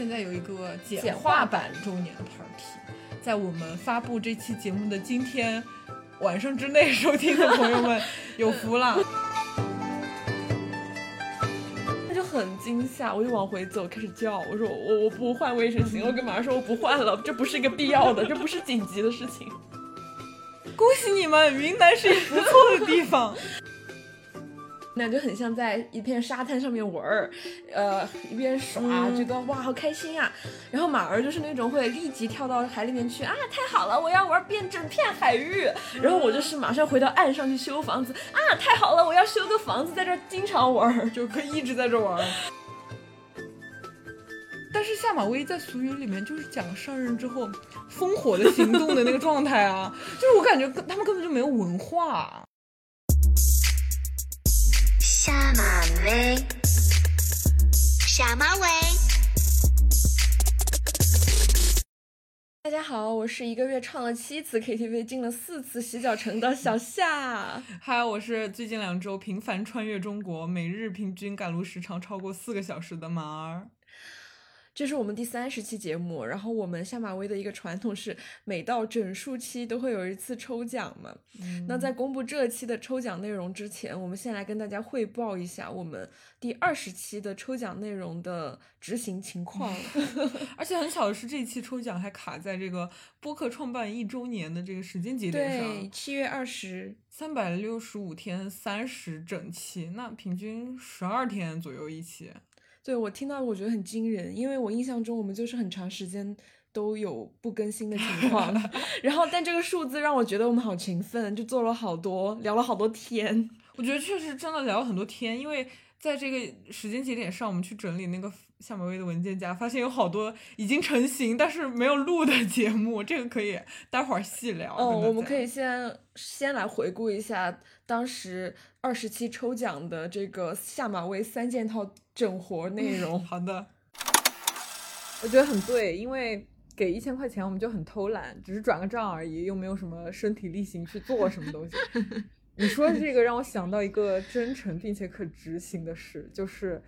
现在有一个简简化化版周年的 party，在我们发布这期节目的今天晚上之内收听的朋友们有福了。他就很惊吓，我就往回走，开始叫，我说我我不换卫生巾，我跟马上说我不换了，这不是一个必要的，这不是紧急的事情。恭喜你们，云南是一个不错的地方。那就很像在一片沙滩上面玩儿，呃，一边耍，嗯觉得哇好开心呀、然后马儿就是那种会立即跳到海里面去啊，太好了，我要玩遍整片海域。然后我就是马上回到岸上去修房子啊，太好了，我要修个房子，在这儿经常玩儿。就可以一直在这玩儿。但是下马威在俗语里面就是讲上任之后烽火的行动的那个状态啊，就是我感觉他们根本就没有文化。下马威，下马威。大家好，我是一个月唱了七次 KTV、进了四次洗脚城的小夏。嗨，我是最近两周频繁穿越中国，每日平均赶路时长超过四个小时的马儿。这是我们第三十期节目，然后我们下马威的一个传统是，每到整数期都会有一次抽奖嘛。那在公布这期的抽奖内容之前，我们先来跟大家汇报一下我们第二十期的抽奖内容的执行情况。而且很巧的是，这一期抽奖还卡在这个播客创办一周年的这个时间节点上对，上，七月二十，三百六十五天三十整期，那平均十二天左右一期。对我听到我觉得很惊人，因为我印象中我们就是很长时间都有不更新的情况，然后但这个数字让我觉得我们好勤奋，就做了好多，聊了好多天。我觉得确实真的聊了很多天，因为在这个时间节点上，我们去整理那个夏马威的文件夹，发现有好多已经成型但是没有录的节目，这个可以待会儿细聊。嗯，跟大家我们可以先先来回顾一下当时二十期抽奖的这个下马威三件套整活内 容。好的，我觉得很对，因为给一千块钱我们就很偷懒，只是转个账而已，又没有什么身体力行去做什么东西。你说这个让我想到一个真诚并且可执行的事，就是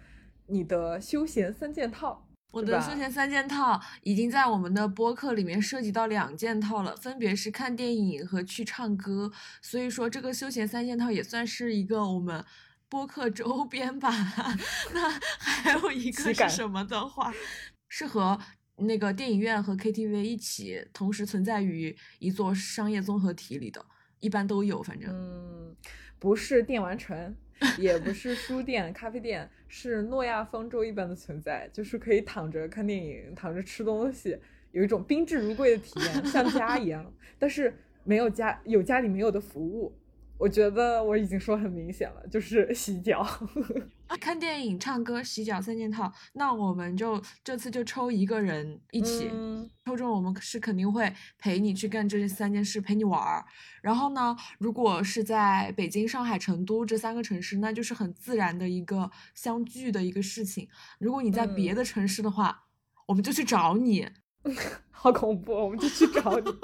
你的休闲三件套。我的休闲三件套已经在我们的播客里面涉及到两件套了，分别是看电影和去唱歌。所以说，这个休闲三件套也算是一个我们播客周边吧。那还有一个是什么的话，是和那个电影院和 KTV 一起同时存在于一座商业综合体里的，一般都有，反正。嗯，不是电玩城，也不是书店、咖啡店，是诺亚方舟一般的存在，就是可以躺着看电影，躺着吃东西，有一种宾至如归的体验，像家一样。但是没有家有家里没有的服务，我觉得我已经说很明显了，就是洗脚。看电影、唱歌、洗脚三件套，那我们就这次就抽一个人一起，嗯抽中我们是肯定会陪你去干这三件事，陪你玩儿。然后呢，如果是在北京、上海、成都这三个城市，那就是很自然的一个相聚的一个事情。如果你在别嗯的城市的话，我们就去找你。好恐怖，我们就去找你。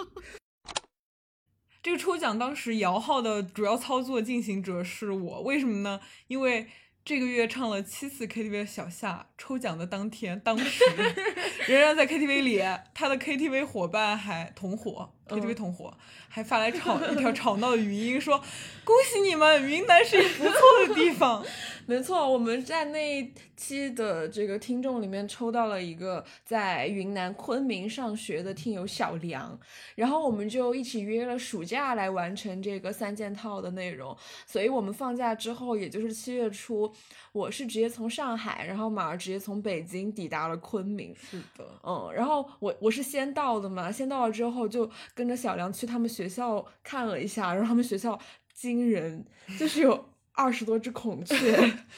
这个抽奖当时摇号的主要操作进行者是我，为什么呢？因为这个月唱了七次 KTV 的小夏，抽奖的当天，当时 仍然在 KTV 里，他的 KTV 伙伴还同伙。，KTV 嗯同伙还发来吵一条吵闹的语音说：“恭喜你们，云南是一个不错的地方。”没错，我们在那一期的这个听众里面抽到了一个在云南昆明上学的听友小梁，然后我们就一起约了暑假来完成这个三件套的内容。所以我们放假之后，也就是七月初，我是直接从上海，然后马儿直接从北京抵达了昆明。是的，嗯，然后我我是先到的嘛，先到了之后就跟着小梁去他们学校看了一下，然后他们学校惊人，就是有 二十多只孔雀。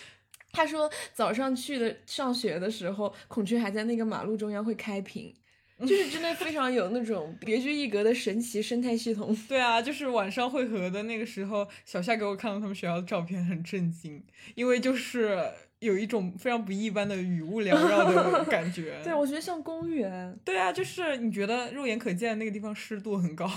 他说早上去的上学的时候，孔雀还在那个马路中央会开屏，就是真的非常有那种别具一格的神奇生态系统。对啊，就是晚上汇合的那个时候，小夏给我看到他们学校的照片，很震惊，因为就是有一种非常不一般的雨雾缭绕的 感觉。对，我觉得像公园。对啊，就是你觉得肉眼可见那个地方湿度很高。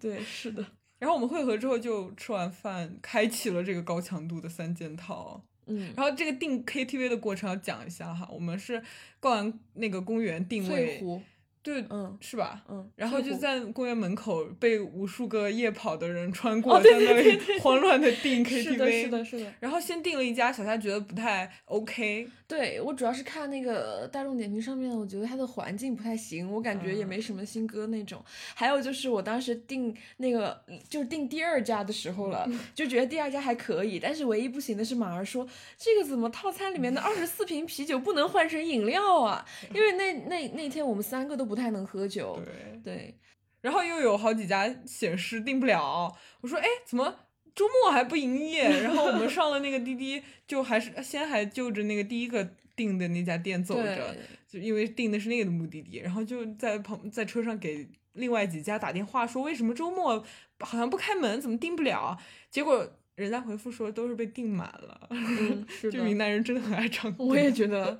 对，是的。然后我们汇合之后就吃完饭，开启了这个高强度的三件套。嗯，然后这个订 KTV 的过程要讲一下哈，我们是逛完那个公园定位，翠湖，对，嗯是吧？嗯，然后就在公园门口被无数个夜跑的人穿过，在那里慌乱的订 KTV。是的，是的，是的。然后先订了一家，小夏觉得不太 OK，对我主要是看那个大众点评上面，我觉得它的环境不太行，我感觉也没什么新歌那种。还有就是我当时订那个就是订第二家的时候了，就觉得第二家还可以，但是唯一不行的是马儿说这个怎么套餐里面的二十四瓶啤酒不能换成饮料啊？因为那那那天我们三个都不太能喝酒。对。对，然后又有好几家显示订不了，我说哎，怎么周末还不营业？然后我们上了那个滴滴，就还是先还就着那个第一个订的那家店走着，就因为订的是那个的目的地，然后就在旁在车上给另外几家打电话说为什么周末好像不开门，怎么订不了？结果人家回复说都是被订满了。嗯，是 就。云南人真的很爱唱歌，我也觉得，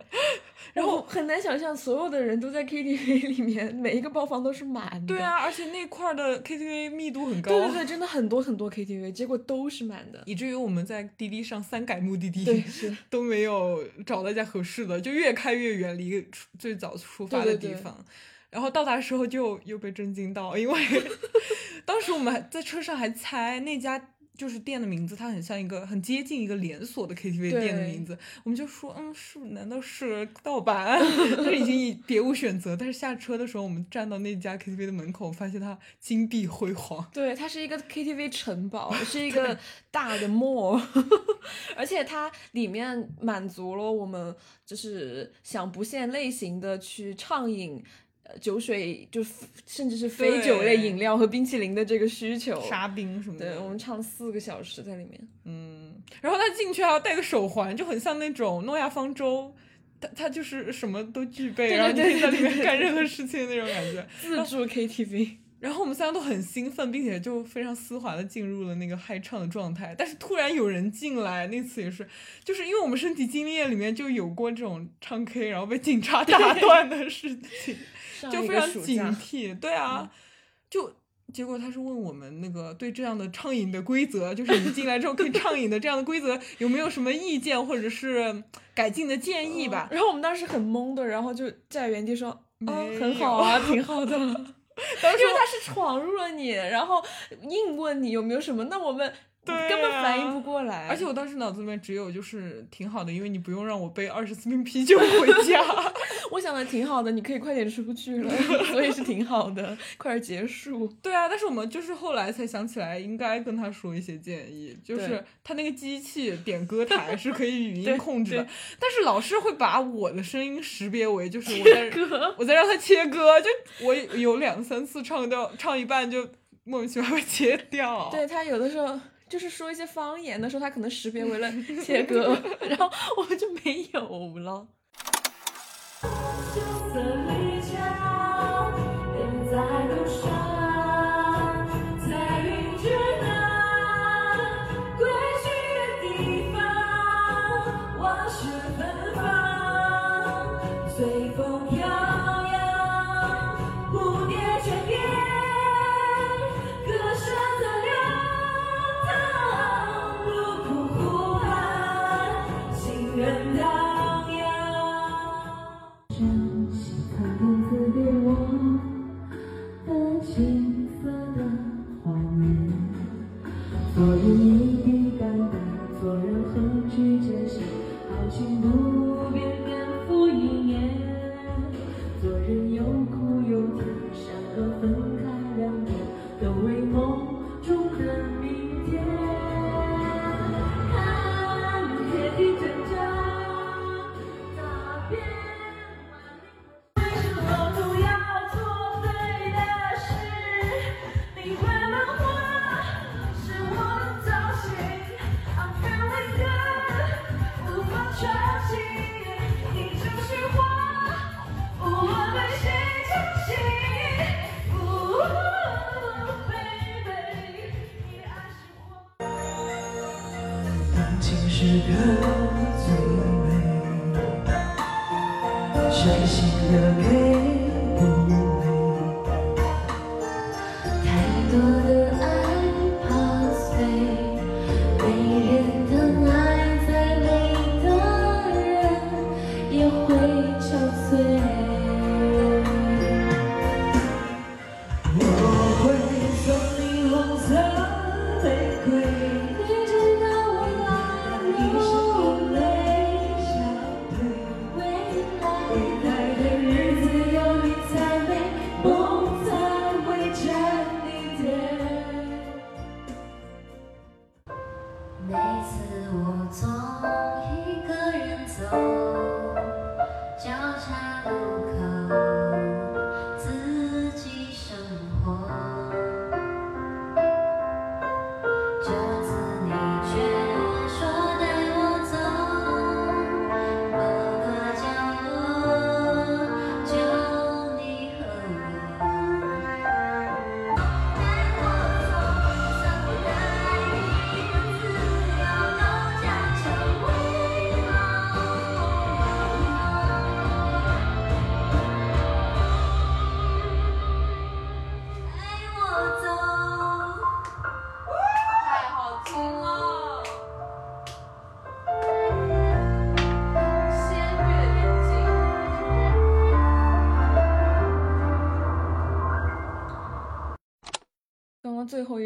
然后很难想象所有的人都在 KTV 里面，每一个包房都是满的。对啊，而且那块儿的 KTV 密度很高，对对对，真的很多很多 KTV，结果都是满的。以至于我们在滴滴上三改目的地，对是 都没有找到一家合适的，就越开越远离最早出发的对对对地方。然后到达时候就又被震惊到，因为 当时我们还在车上还猜那家就是店的名字，它很像一个很接近一个连锁的 KTV 店的名字，我们就说嗯是难道是盗版？就已经已别无选择。但是下车的时候，我们站到那家 KTV 的门口，发现它金碧辉煌。对，它是一个 KTV 城堡，是一个大的 mall，而且它里面满足了我们就是想不限类型的去畅饮。呃酒水就甚至是非酒类饮料和冰淇淋的这个需求，沙冰什么的，对我们唱四个小时在里面。嗯，然后他进去还要戴个手环，就很像那种诺亚方舟，他他就是什么都具备，对然后你可以在里面干任何事情的那种感觉。自助 KTV，然后我们三个都很兴奋，并且就非常丝滑的进入了那个嗨唱的状态。但是突然有人进来，那次也是，就是因为我们身体经验里面就有过这种唱 K 然后被警察打断的事情，就非常警惕。对啊，就结果他是问我们那个对这样的畅饮的规则，就是你进来之后可以畅饮的这样的规则有没有什么意见或者是改进的建议吧？然后我们当时很懵的，然后就在原地说：“哦，很好啊，挺好的。”因为他是闯入了你，然后硬问你有没有什么，那我们对根本反应啊不过来。而且我当时脑子里面只有就是挺好的，因为你不用让我背二十四瓶啤酒回家。我想的挺好的，你可以快点出去了，所以是挺好的，快点结束。对啊，但是我们就是后来才想起来，应该跟他说一些建议，就是他那个机器点歌台 是可以语音控制的，但是老是会把我的声音识别为就是我在我在让他切歌，就我有两三次唱掉唱一半就莫名其妙被切掉。对他有的时候就是说一些方言的时候，他可能识别为了切割，然后我们就没有了。色离家，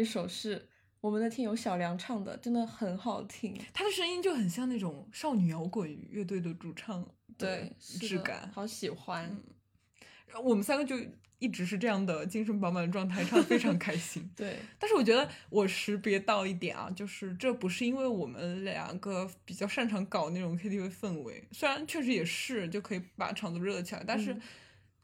一首是我们的听友小梁唱的，真的很好听。他的声音就很像那种少女摇滚乐队的主唱的对，质感。好喜欢。我们三个就一直是这样的精神饱满的状态，唱非常开心。对，但是我觉得我识别到一点啊，就是这不是因为我们两个比较擅长搞那种 KTV 氛围，虽然确实也是就可以把场子热起来，但是嗯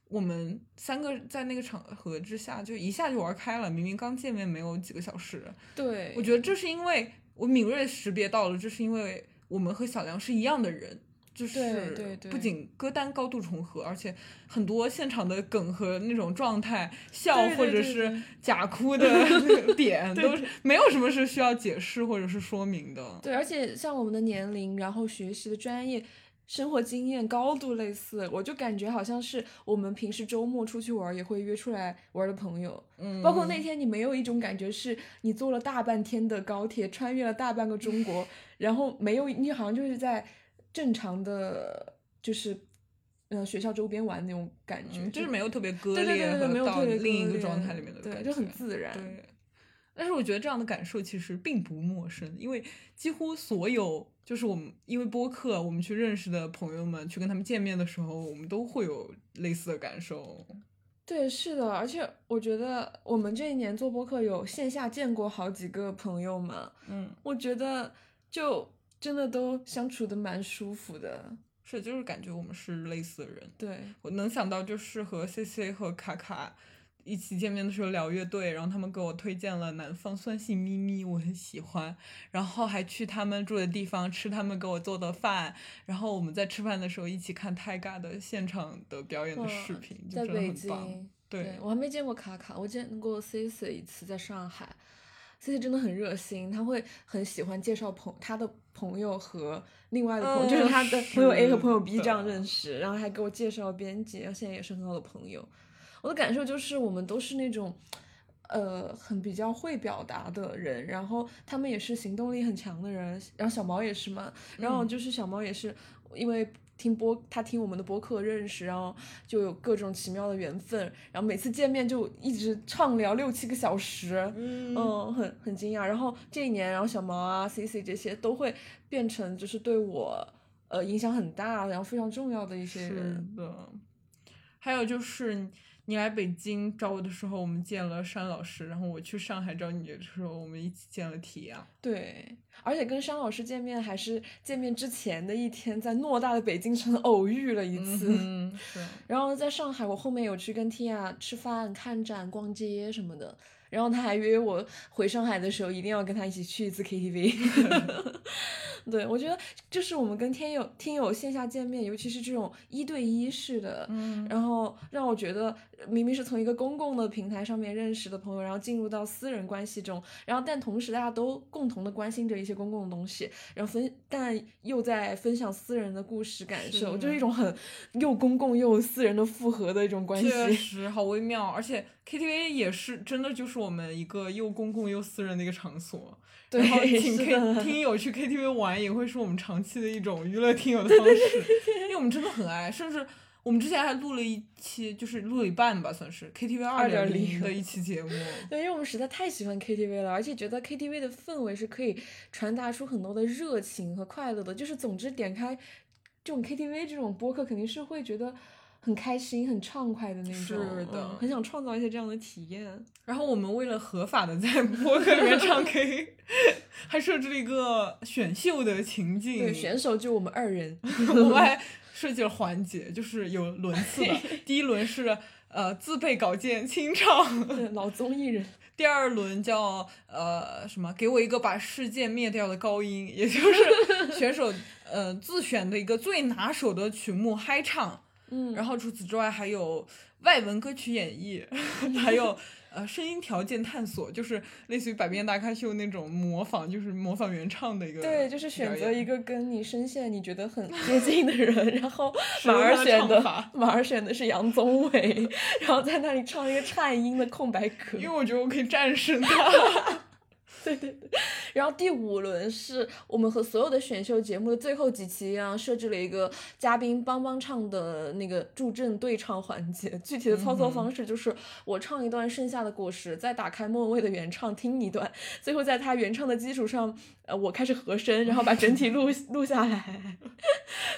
我们三个在那个场合之下就一下就玩开了，明明刚见面没有几个小时，对，我觉得这是因为我敏锐识别到了，这是因为我们和小梁是一样的人。就是不仅歌单高度重合，而且很多现场的梗和那种状态、笑或者是假哭的 那个点，都是没有什么是需要解释或者是说明的。对，而且像我们的年龄，然后学习的专业、生活经验高度类似，我就感觉好像是我们平时周末出去玩也会约出来玩的朋友。嗯，包括那天你没有一种感觉是你坐了大半天的高铁，穿越了大半个中国，然后没有你好像就是在正常的，就是呃学校周边玩那种感觉，嗯，就是没有特别割对对裂对对，没有和到特别另一个状态里面的感对，就很自然。对，但是我觉得这样的感受其实并不陌生，因为几乎所有就是我们因为播客我们去认识的朋友们，去跟他们见面的时候，我们都会有类似的感受。对，是的，而且我觉得我们这一年做播客有线下见过好几个朋友嘛，嗯，我觉得就真的都相处的蛮舒服的。是，就是感觉我们是类似的人。对，我能想到就是和 C C 和卡卡一起见面的时候聊乐队，然后他们给我推荐了南方酸性咪咪，我很喜欢，然后还去他们住的地方吃他们给我做的饭，然后我们在吃饭的时候一起看 Tyga 的现场的表演的视频，就真的在北很棒。京，对我还没见过卡卡，我见过 C C 一次，在上海。C C 真的很热心，他会很喜欢介绍朋他的朋友和另外的朋友，就是嗯他的朋友 A 和朋友 B 这样认识，然后还给我介绍编辑，然后现在也是很好的朋友。我的感受就是我们都是那种，呃，很比较会表达的人，然后他们也是行动力很强的人，然后小毛也是嘛，然后嗯就是小毛也是因为听播，他听我们的播客认识，然后就有各种奇妙的缘分，然后每次见面就一直畅聊六七个小时，嗯，很很惊讶。然后这一年，然后小毛啊、C C 这些都会变成就是对我呃影响很大，然后非常重要的一些是人。的。还有就是你来北京找我的时候，我们见了山老师，然后我去上海找你的时候，我们一起见了提亚。对，而且跟山老师见面还是见面之前的一天，在偌大的北京城偶遇了一次。嗯，是。然后在上海，我后面有去跟 Tia 吃饭、看展、逛街什么的。然后他还约我回上海的时候，一定要跟他一起去一次 KTV。对，我觉得就是我们跟天友听友线下见面，尤其是这种一对一式的，嗯然后让我觉得明明是从一个公共的平台上面认识的朋友，然后进入到私人关系中，然后但同时大家都共同的关心着一些公共的东西，然后分但又在分享私人的故事感受，是就是一种很又公共又私人的复合的一种关确系。实好微妙，而且 KTV 也是真的就是我们一个又公共又私人的一个场所。对然后 请 K 听友去 KTV 玩也会是我们长期的一种娱乐听友的方式，因为我们真的很爱，甚至我们之前还录了一期，就是录了一半吧，算是 KTV 二点零2.0的一期节目。对，因为我们实在太喜欢 KTV 了，而且觉得 KTV 的氛围是可以传达出很多的热情和快乐的。就是总之点开这种 KTV 这种播客，肯定是会觉得很开心、很畅快的那种。是的嗯很想创造一些这样的体验。然后我们为了合法的在播客里面唱 K，还设置了一个选秀的情境。对，选手就我们二人。我们还设计了环节，就是有轮次的。第一轮是呃自备稿件清唱，对老综艺人。第二轮叫呃什么？给我一个把世界灭掉的高音，也就是选手呃自选的一个最拿手的曲目嗨唱。嗯，然后除此之外还有外文歌曲演绎，还有呃声音条件探索，就是类似于百变大咖秀那种模仿，就是模仿原唱的一个对，就是选择一个跟你声线你觉得很接近的人，然后使马儿选的法马儿选的是杨宗纬，然后在那里唱一个颤音的空白格。因为我觉得我可以战胜他。对 对对，然后第五轮是我们和所有的选秀节目的最后几期一样，设置了一个嘉宾帮帮唱的那个助阵对唱环节。具体的操作方式就是我唱一段《盛夏的果实》，再打开莫文蔚的原唱听一段，最后在他原唱的基础上，呃，我开始和声，然后把整体录 录下来。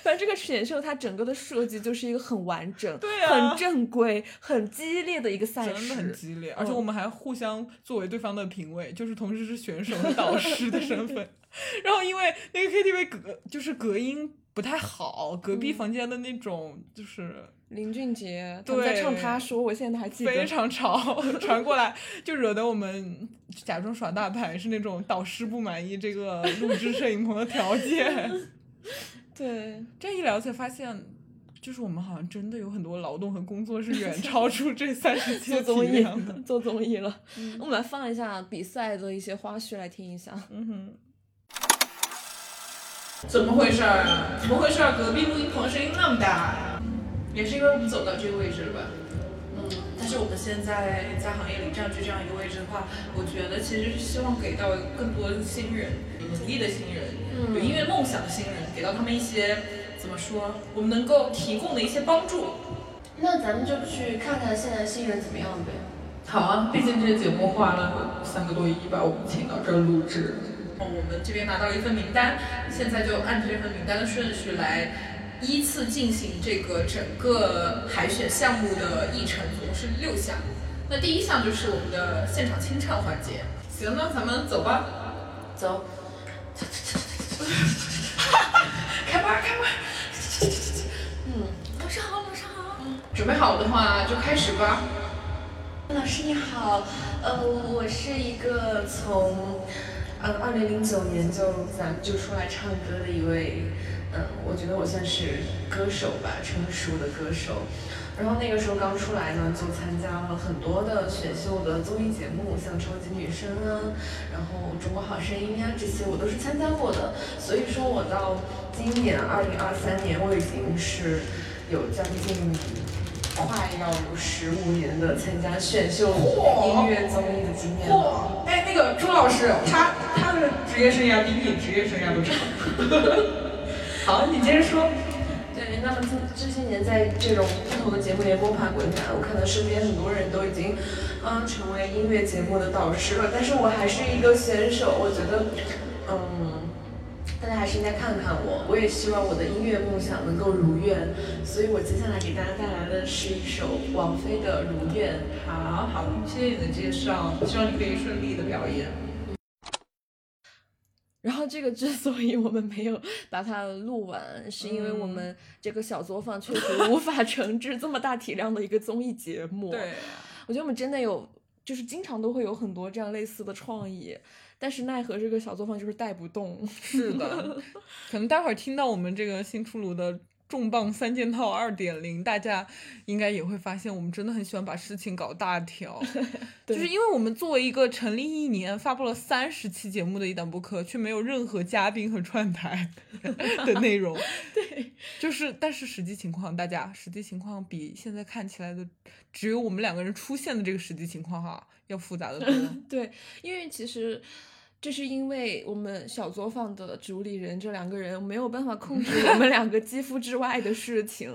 反正这个选秀它整个的设计就是一个很完整、对啊很正规、很激烈的一个赛真的很。激烈，而且嗯我们还互相作为对方的评委，就是同时是选手和导师的身份。然后因为那个 KTV 隔就是隔音不太好，隔壁嗯房间的那种就是林俊杰他在唱他说，我现在都还记得。非常吵，传过来就惹得我们假装耍大牌，是那种导师不满意这个录制摄影棚的条件。对，这一聊才发现。就是我们好像真的有很多劳动和工作是远超出这 三十期做综艺的。做综艺了。我们来放一下比赛的一些花絮来听一下。嗯哼。怎么回事儿啊？怎么回事儿？隔壁录音棚声音那么大，也是因为我们走到这个位置了吧？嗯，但是我们现在在行业里占据这样一个位置的话，我觉得其实是希望给到更多新人，有能力的新人，有音乐梦想的新人，给到他们一些怎么说，我们能够提供的一些帮助。那咱们就去看看现在新人怎么样呗。好啊，毕竟这个节目花了三个多亿把我们请到这儿录制。我们这边拿到一份名单，现在就按这份名单的顺序来依次进行这个整个海选项目的议程，总共是六项。那第一项就是我们的现场清唱环节。行，那咱们走吧。走，开麦，开麦。嗯，老师好，老师好。准备好的话就开始吧。老师你好，呃，我是一个从，呃，二零零九年就咱们就出来唱歌的一位，嗯，我觉得我算是歌手吧，成熟的歌手。然后那个时候刚出来呢，就参加了很多的选秀的综艺节目，像超级女声啊，然后中国好声音啊、这些我都是参加过的。所以说我到今年二零二三年，我已经是有将近快要有十五年的参加选秀音乐综艺的经验了。嚯！哎，那个朱老师，他他的职业生涯比你职业生涯都长。好，你接着说。对，那么这这些年在这种不同的节目里摸爬滚打，我看到身边很多人都已经，嗯、成为音乐节目的导师了，但是我还是一个选手，我觉得，嗯，大家还是应该看看我，我也希望我的音乐梦想能够如愿，所以我接下来给大家带来的是一首王菲的《如愿》。好好，谢谢你的介绍，希望你可以顺利的表演。然后这个之所以我们没有把它录完，是因为我们这个小作坊确实无法承制这么大体量的一个综艺节目。对，我觉得我们真的有，就是经常都会有很多这样类似的创意，但是奈何这个小作坊就是带不动。是的，可能待会儿听到我们这个新出炉的重磅三件套二点零，大家应该也会发现，我们真的很喜欢把事情搞大条。就是因为我们作为一个成立一年、发布了三十期节目的一档播客，却没有任何嘉宾和串台 的内容。对，就是但是实际情况，大家实际情况比现在看起来的只有我们两个人出现的这个实际情况哈要复杂的多。对，因为其实这是因为我们小作坊的主理人这两个人没有办法控制我 们两个肌肤之外的事情，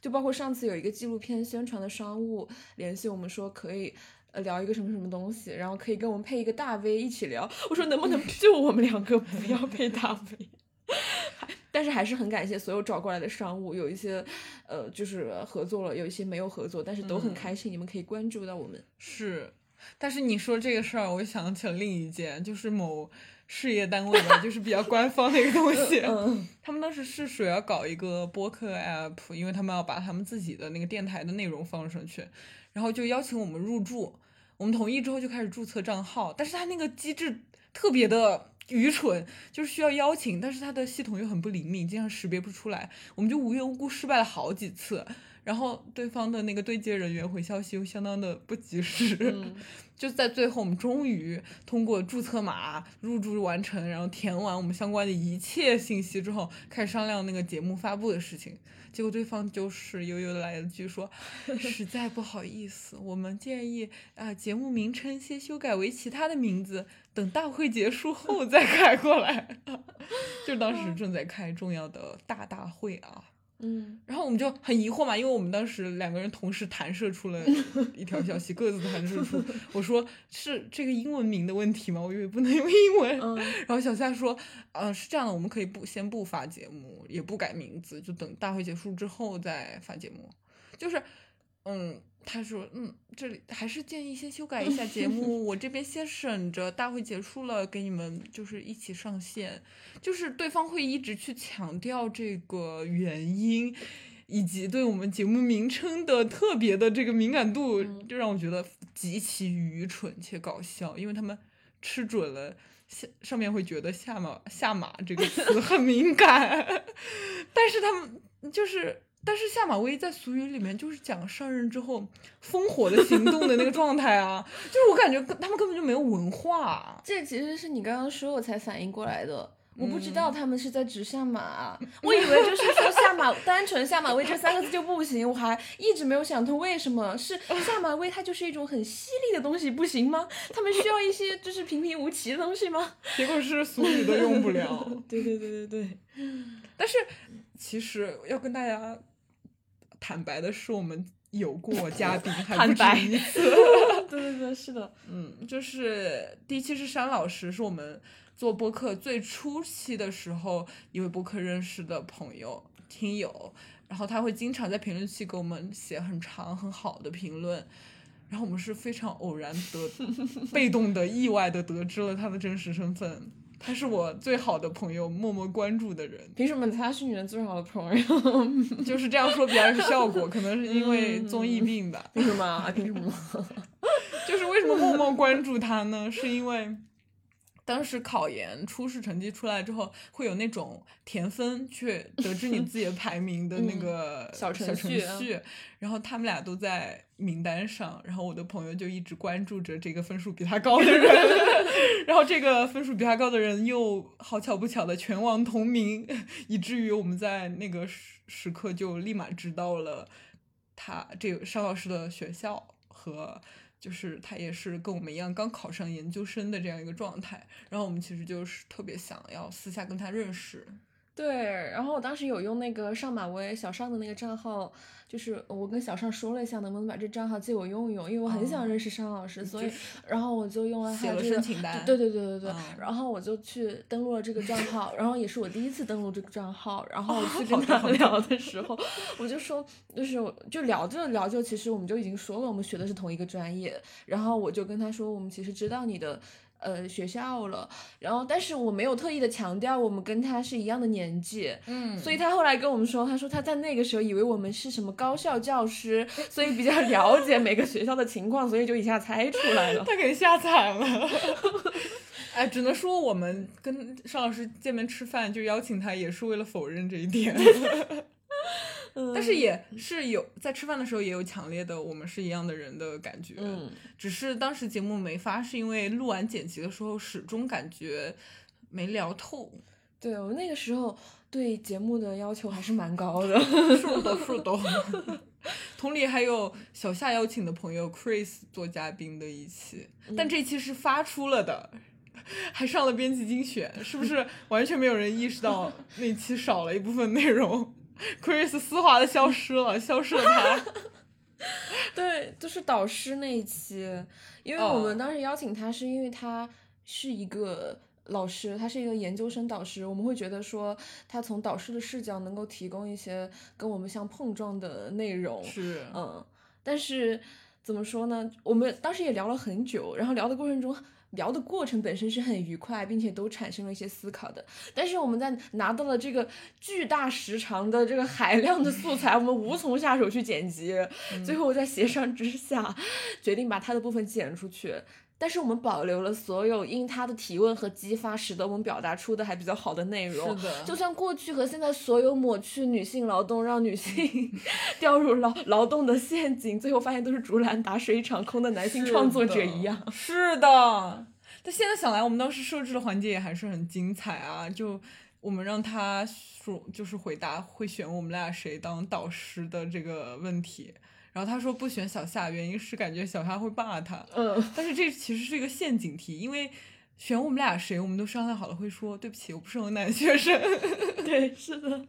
就包括上次有一个纪录片宣传的商务联系我们说可以。呃，聊一个什么什么东西，然后可以跟我们配一个大 V 一起聊。我说能不能就我们两个不要配大 V？但是还是很感谢所有找过来的商务，有一些呃就是合作了，有一些没有合作，但是都很开心。你们可以关注到我们。是，但是你说这个事儿，我想起了另一件，就是某事业单位吧，就是比较官方的一个东西。嗯他们当时是说要搞一个播客 app，因为他们要把他们自己的那个电台的内容放上去，然后就邀请我们入驻。我们同意之后就开始注册账号，但是他那个机制特别的愚蠢，就是需要邀请，但是他的系统又很不灵敏，经常识别不出来，我们就无缘无故失败了好几次。然后对方的那个对接人员回消息又相当的不及时，嗯 就在最后我们终于通过注册码入驻完成，然后填完我们相关的一切信息之后，开始商量那个节目发布的事情。结果对方就是悠悠的来了句说：“实在不好意思，我们建议啊、节目名称先修改为其他的名字，等大会结束后再改过来。”就当时 正在开重要的大大会啊。嗯，然后我们就很疑惑嘛，因为我们当时两个人同时弹射出了 一条消息，各自弹射出。我说是这个英文名的问题吗？我以为不能用英文。嗯然后小夏说，呃，是这样的，我们可以不先不发节目，也不改名字，就等大会结束之后再发节目。就是，嗯，他说，嗯，这里还是建议先修改一下节目，我这边先审着，大会结束了给你们就是一起上线。就是对方会一直去强调这个原因，以及对我们节目名称的特别的这个敏感度，就让我觉得极其愚蠢且搞笑，因为他们吃准了。下上面会觉得下马下马这个词很敏感，但是他们就是，但是下马威在俗语里面就是讲上任之后烽火的行动的那个 状态啊，就是我感觉他们根本就没有文化，这其实是你刚刚说我才反应过来的。我不知道嗯他们是在指下马，我以为就是说下马单纯下马威这三个字就不行，我还一直没有想通为什么是下马威，它就是一种很犀利的东西，不行吗？他们需要一些就是平平无奇的东西吗？结果是俗语都用不了。对对对对对，但是其实要跟大家坦白的是，我们有过 嘉宾，还不止坦白一次。对对对，是的，嗯，就是第一期是山老师，是我们做播客最初期的时候一位播客认识的朋友听友，然后他会经常在评论区给我们写很长很好的评论。然后我们是非常偶然得、被动的、意外的得知了他的真实身份。他是我最好的朋友，默默关注的人。凭什么他是你的最好的朋友？就是这样说比较有效果，可能是因为综艺病吧。凭什么啊？凭什么？就是为什么默默关注他呢？是因为当时考研初试成绩出来之后，会有那种填分去得知你自己的 排名的那个嗯小程序，然后他们俩都在名单上，然后我的朋友就一直关注着这个分数比他高的人，然后这个分数比他高的人又好巧不巧的全网同名，以至于我们在那个时时刻就立马知道了他这个商老师的学校和。就是他也是跟我们一样刚考上研究生的这样一个状态，然后我们其实就是特别想要私下跟他认识，对，然后我当时有用那个上马威小尚的那个账号，就是我跟小尚说了一下，能不能把这账号借我用一用，因为我很想哦认识尚老师，所以就是然后我就用了他这个申请单对对对对对，嗯然后我就去登录了这个账号，然后也是我第一次登录这个账号，然后我去跟他聊的时候，我就说，就是就聊着聊着，其实我们就已经说了，我们学的是同一个专业，然后我就跟他说，我们其实知道你的。呃，学校了，然后但是我没有特意的强调我们跟他是一样的年纪，嗯所以他后来跟我们说，他说他在那个时候以为我们是什么高校教师，所以比较了解每个学校的情况，所以就一下猜出来了。他给吓惨了。哎，只能说我们跟尚老师见面吃饭，就邀请他，也是为了否认这一点。但是也是有在吃饭的时候也有强烈的我们是一样的人的感觉，嗯，只是当时节目没发，是因为录完剪辑的时候始终感觉没聊透。对我那个时候对节目的要求还是蛮高的。是的，是的。同理，还有小夏邀请的朋友 Chris 做嘉宾的一期，但这期是发出了的，还上了编辑精选，是不是完全没有人意识到那期少了一部分内容？Chris 丝滑的消失了，消失了他。对，就是导师那一期，因为我们当时邀请他是因为他是一个老师，他是一个研究生导师，我们会觉得说他从导师的视角能够提供一些跟我们相碰撞的内容，是，嗯，但是怎么说呢？我们当时也聊了很久，然后聊的过程中。聊的过程本身是很愉快，并且都产生了一些思考的。但是我们在拿到了这个巨大时长的这个海量的素材，我们无从下手去剪辑。最后在协商之下，决定把他的部分剪出去。但是我们保留了所有因他的提问和激发，使得我们表达出的还比较好的内容。是的就像过去和现在所有抹去女性劳动，让女性 掉入劳劳动的陷阱，最后发现都是竹篮打水一场空的男性创作者一样。是的，但现在想来，我们当时设置的环节也还是很精彩啊！就我们让他说，就是回答会选我们俩谁当导师的这个问题，然后他说不选小夏，原因是感觉小夏会骂他。嗯，但是这其实是一个陷阱题，因为选我们俩谁，我们都商量好了，会说对不起，我不适合男学生。对，是的。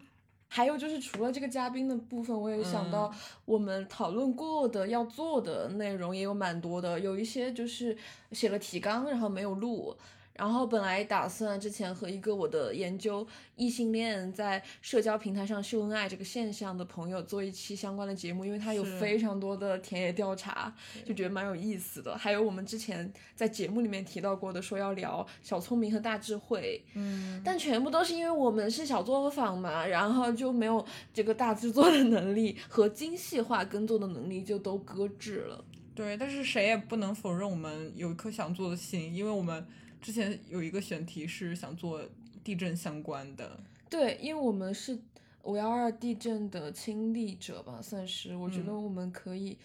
还有就是，除了这个嘉宾的部分，我也想到我们讨论过的要做的内容也有蛮多的，有一些就是写了提纲，然后没有录。然后本来打算之前和一个我的研究异性恋在社交平台上秀恩爱这个现象的朋友做一期相关的节目，因为他有非常多的田野调查，就觉得蛮有意思的。还有我们之前在节目里面提到过的，说要聊小聪明和大智慧，嗯，但全部都是因为我们是小作坊嘛，然后就没有这个大制作的能力和精细化耕作的能力，就都搁置了。对，但是谁也不能否认我们有一颗想做的心，因为我们之前有一个选题是想做地震相关的。对，因为我们是五幺二地震的亲历者吧，算是，我觉得嗯我们可以。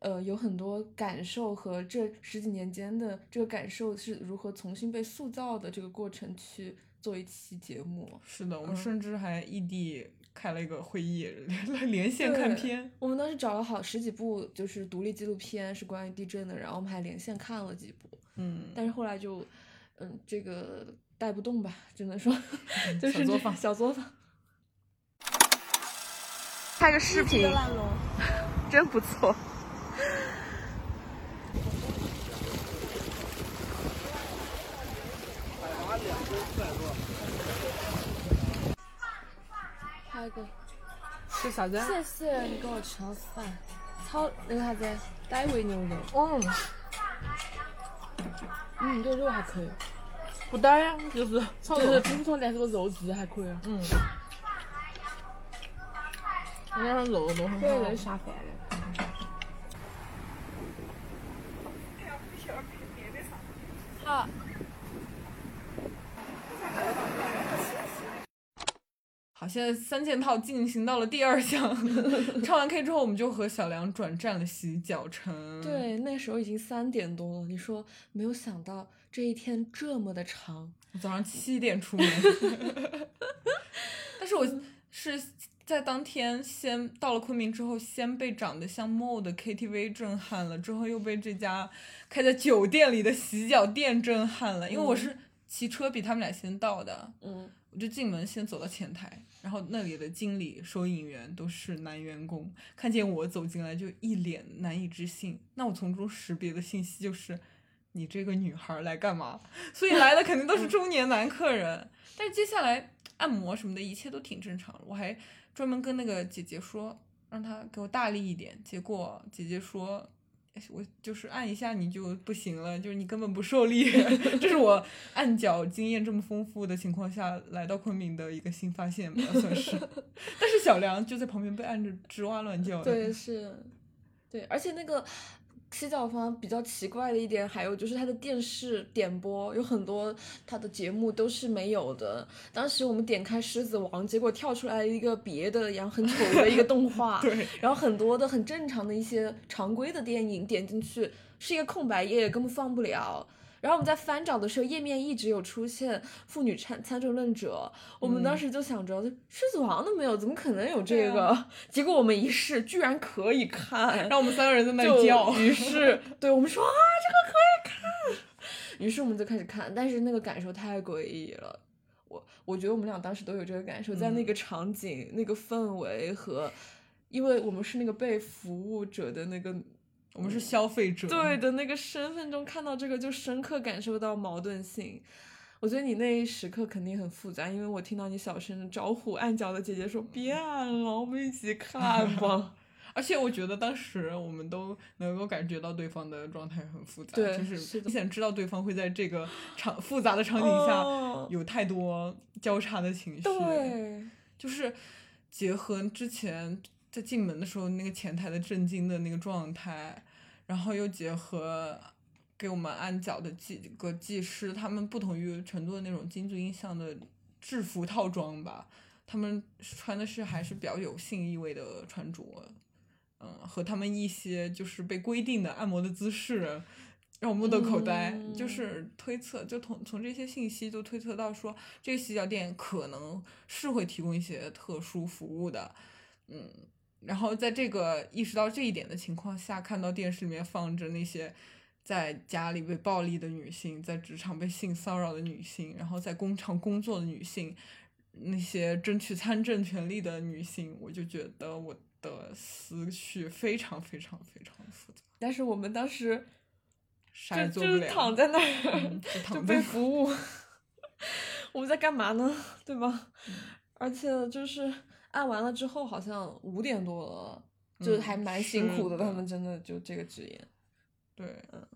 呃，有很多感受和这十几年间的这个感受是如何重新被塑造的这个过程去做一期节目。是的，我们嗯甚至还异地开了一个会议，连线看片。我们当时找了好十几部，就是独立纪录片是关于地震的，然后我们还连线看了几部。嗯，但是后来就，嗯，这个带不动吧，只能说 就是小作坊小作坊。拍个视频，真不错。拍个，吃啥子？谢谢你给我吃了饭，炒那个啥子傣味牛肉。嗯，嗯，这个肉还可以，不淡呀，就是炒 就是肉。普通，但是个肉质还可以。嗯，那上肉都很对，好能。下饭了。好，现在三件套进行到了第二项，唱完 K 之后，我们就和小梁转战了洗脚城。，对，那时候已经三点多了。你说没有想到这一天这么的长，我早上七点出门，但是我是在当天先到了昆明之后，先被长得像 Mo 的 KTV 震撼了，之后又被这家开在酒店里的洗脚店震撼了，因为我是骑车比他们俩先到的，嗯，我就进门先走到前台，然后那里的经理、收银员都是男员工，看见我走进来就一脸难以置信。那我从中识别的信息就是，你这个女孩来干嘛？所以来的肯定都是中年男客人。但是接下来按摩什么的，一切都挺正常的。我还专门跟那个姐姐说，让她给我大力一点。结果姐姐说。哎我就是按一下你就不行了，就是你根本不受力。这是我按脚经验这么丰富的情况下来到昆明的一个新发现吧，算是。但是小梁就在旁边被按着吱哇乱叫。对，是，对，而且那个洗脚房比较奇怪的一点，还有就是它的电视点播有很多它的节目都是没有的。当时我们点开《狮子王》，结果跳出来一个别的，然后很丑的一个动画，对，然后很多的很正常的一些常规的电影点进去是一个空白页，根本放不了。然后我们在翻找的时候，页面一直有出现妇女参参政论者，我们当时就想着，狮子王都没有，怎么可能有这对个？结果我们一试，居然可以看，然后我们三个人在那里叫。于是，对我们说啊，这个可以看。于是我们就开始看，但是那个感受太诡异了。我我觉得我们俩当时都有这个感受，在那个场景、那个氛围和，因为我们是那个被服务者的那个，我们是消费者，对的那个身份中看到这个，就深刻感受到矛盾性。我觉得你那一时刻肯定很复杂，因为我听到你小声的招呼暗角的姐姐说：“别按了，我们一起看吧。而且我觉得当时我们都能够感觉到对方的状态很复杂，对就是是的明显知道对方会在这个场复杂的场景下哦有太多交叉的情绪。对，就是结合之前在进门的时候那个前台的震惊的那个状态，然后又结合给我们按脚的几个技师，他们不同于成都的那种金足印象的制服套装吧，他们穿的是还是比较有性意味的穿着，嗯，和他们一些就是被规定的按摩的姿势。让我目瞪口呆，就嗯是推测，就从从这些信息就推测到说，这个洗脚店可能是会提供一些特殊服务的，嗯，然后在这个意识到这一点的情况下，看到电视里面放着那些在家里被暴力的女性，在职场被性骚扰的女性，然后在工厂工作的女性，那些争取参政权利的女性，我就觉得我的思绪非常非常非常复杂，但是我们当时啥就就是也做不了，躺在那儿，嗯就 就被服务。我们在干嘛呢？对吧？嗯而且就是按完了之后，好像五点多了，就是嗯还蛮辛苦的。他们真的就这个职业。对，嗯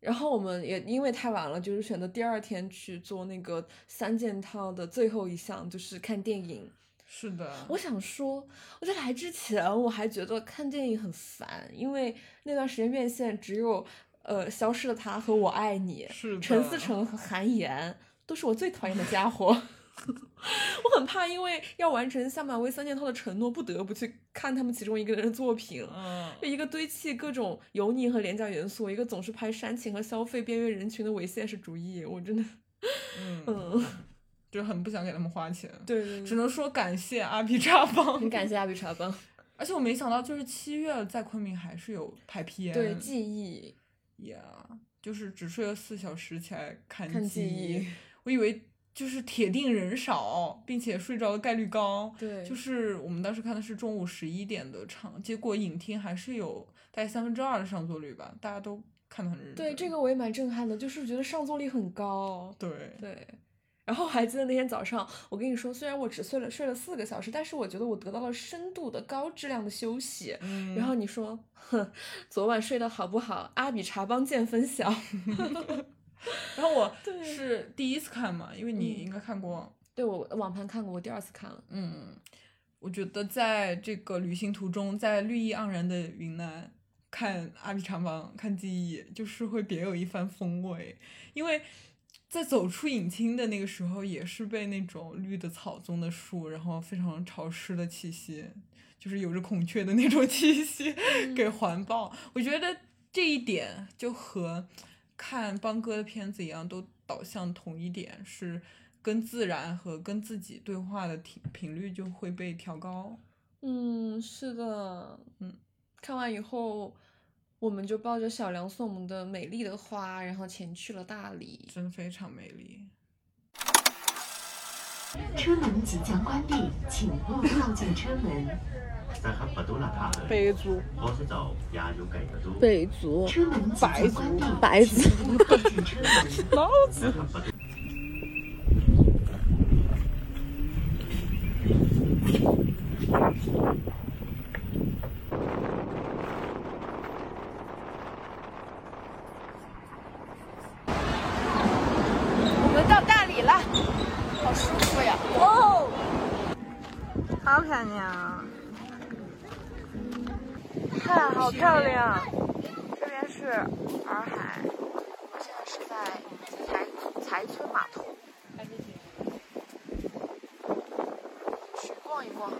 然后我们也因为太晚了，就是选择第二天去做那个三件套的最后一项，就是看电影。是的，我想说，我在来之前我还觉得看电影很烦，因为那段时间院线只有呃《消失的她》和《我爱你》，是的陈思诚和韩延都是我最讨厌的家伙。我很怕，因为要完成下马威三件套的承诺，不得不去看他们其中一个人的作品。嗯，就一个堆砌各种油腻和廉价元素，一个总是拍煽情和消费边缘人群的伪现实主义，我真的，嗯，嗯，就很不想给他们花钱，对对只能说感谢阿比查邦，很感谢阿比查邦，而且我没想到，就是七月，在昆明还是有拍片，对记忆，呀就是只睡了四小时起来看记忆。我以为就是铁定人少，并且睡着的概率高。对，就是我们当时看的是中午十一点的场，结果影厅还是有大概三分之二的上座率吧，大家都看得很认真。对这个我也蛮震撼的，就是觉得上座率很高，对对。然后还记得那天早上，我跟你说，虽然我只睡了睡了四个小时，但是我觉得我得到了深度的高质量的休息。嗯，然后你说，哼，昨晚睡得好不好？阿比查邦见分晓。然后我是第一次看嘛，因为你嗯应该看过。对我网盘看过，我第二次看了。嗯，我觉得在这个旅行途中，在绿意盎然的云南看阿比长房、看记忆，就是会别有一番风味。因为在走出影厅的那个时候，也是被那种绿的草棕的树，然后非常潮湿的气息，就是有着孔雀的那种 气息给环抱。我觉得这一点就和看邦哥的片子一样，都导向同一点，是跟自然和跟自己对话的频频率就会被调高。嗯，是的，嗯，看完以后，我们就抱着小梁送我们的美丽的花，然后前去了大理。真非常美丽。车门即将关闭，请勿靠近车門。白族，白族，白族，白族，老子。我们到大理了，好舒服呀！哦，好看呀！好漂亮。这边是洱海，我现在是在才才村码头，去逛一逛。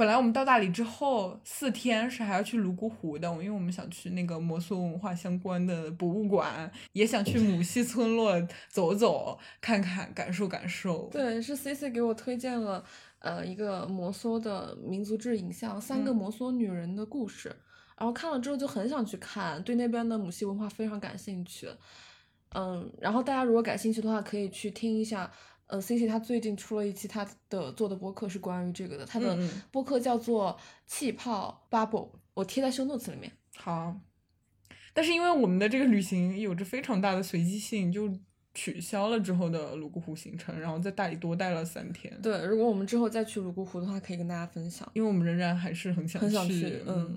本来我们到大理之后四天是还要去泸沽湖的，因为我们想去那个摩梭文化相关的博物馆，也想去 母系村落走走、看看、感受感受。对，是 C C 给我推荐了呃一个摩梭的民族志影像《三个嗯摩梭女人的故事》。然后看了之后就很想去看，对那边的母系文化非常感兴趣。嗯，然后大家如果感兴趣的话，可以去听一下。呃，C C 他最近出了一期他的做的播客是关于这个的，他的播客叫做气泡 Bubble，我贴在 show notes 里面。好，但是因为我们的这个旅行有着非常大的随机性，就取消了之后的泸沽湖行程，然后在大理多待了三天。对，如果我们之后再去泸沽湖的话，可以跟大家分享。因为我们仍然还是很想很想去去嗯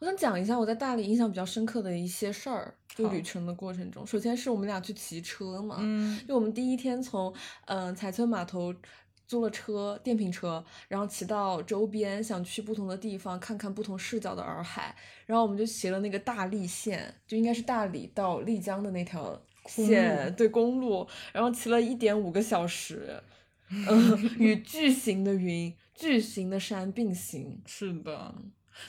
我想讲一下我在大理印象比较深刻的一些事儿，就旅程的过程中。首先是我们俩去骑车嘛，嗯就我们第一天从嗯、呃彩村码头租了车，电瓶车，然后骑到周边，想去不同的地方看看不同视角的洱海，然后我们就骑了那个大荔线，就应该是大理到丽江的那条线，对公路，然后骑了一点五个小时，嗯，与巨型的云、巨型的山并行。是的，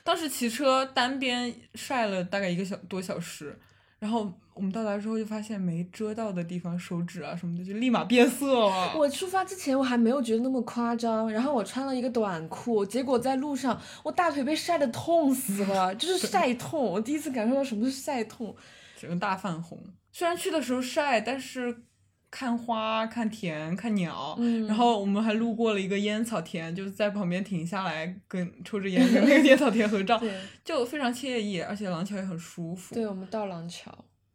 当时骑车单边晒了大概一个小多小时，然后我们到达之后就发现没遮到的地方，手指啊什么的就立马变色了。我出发之前我还没有觉得那么夸张，然后我穿了一个短裤，结果在路上我大腿被晒得痛死了，就是晒痛，我第一次感受到什么是晒痛。整个大泛红。虽然去的时候晒，但是看花、看田、看鸟，嗯然后我们还路过了一个烟草田，就是在旁边停下来跟抽着烟跟那个烟草田合照，就非常惬意，而且廊桥也很舒服。对，我们到廊桥，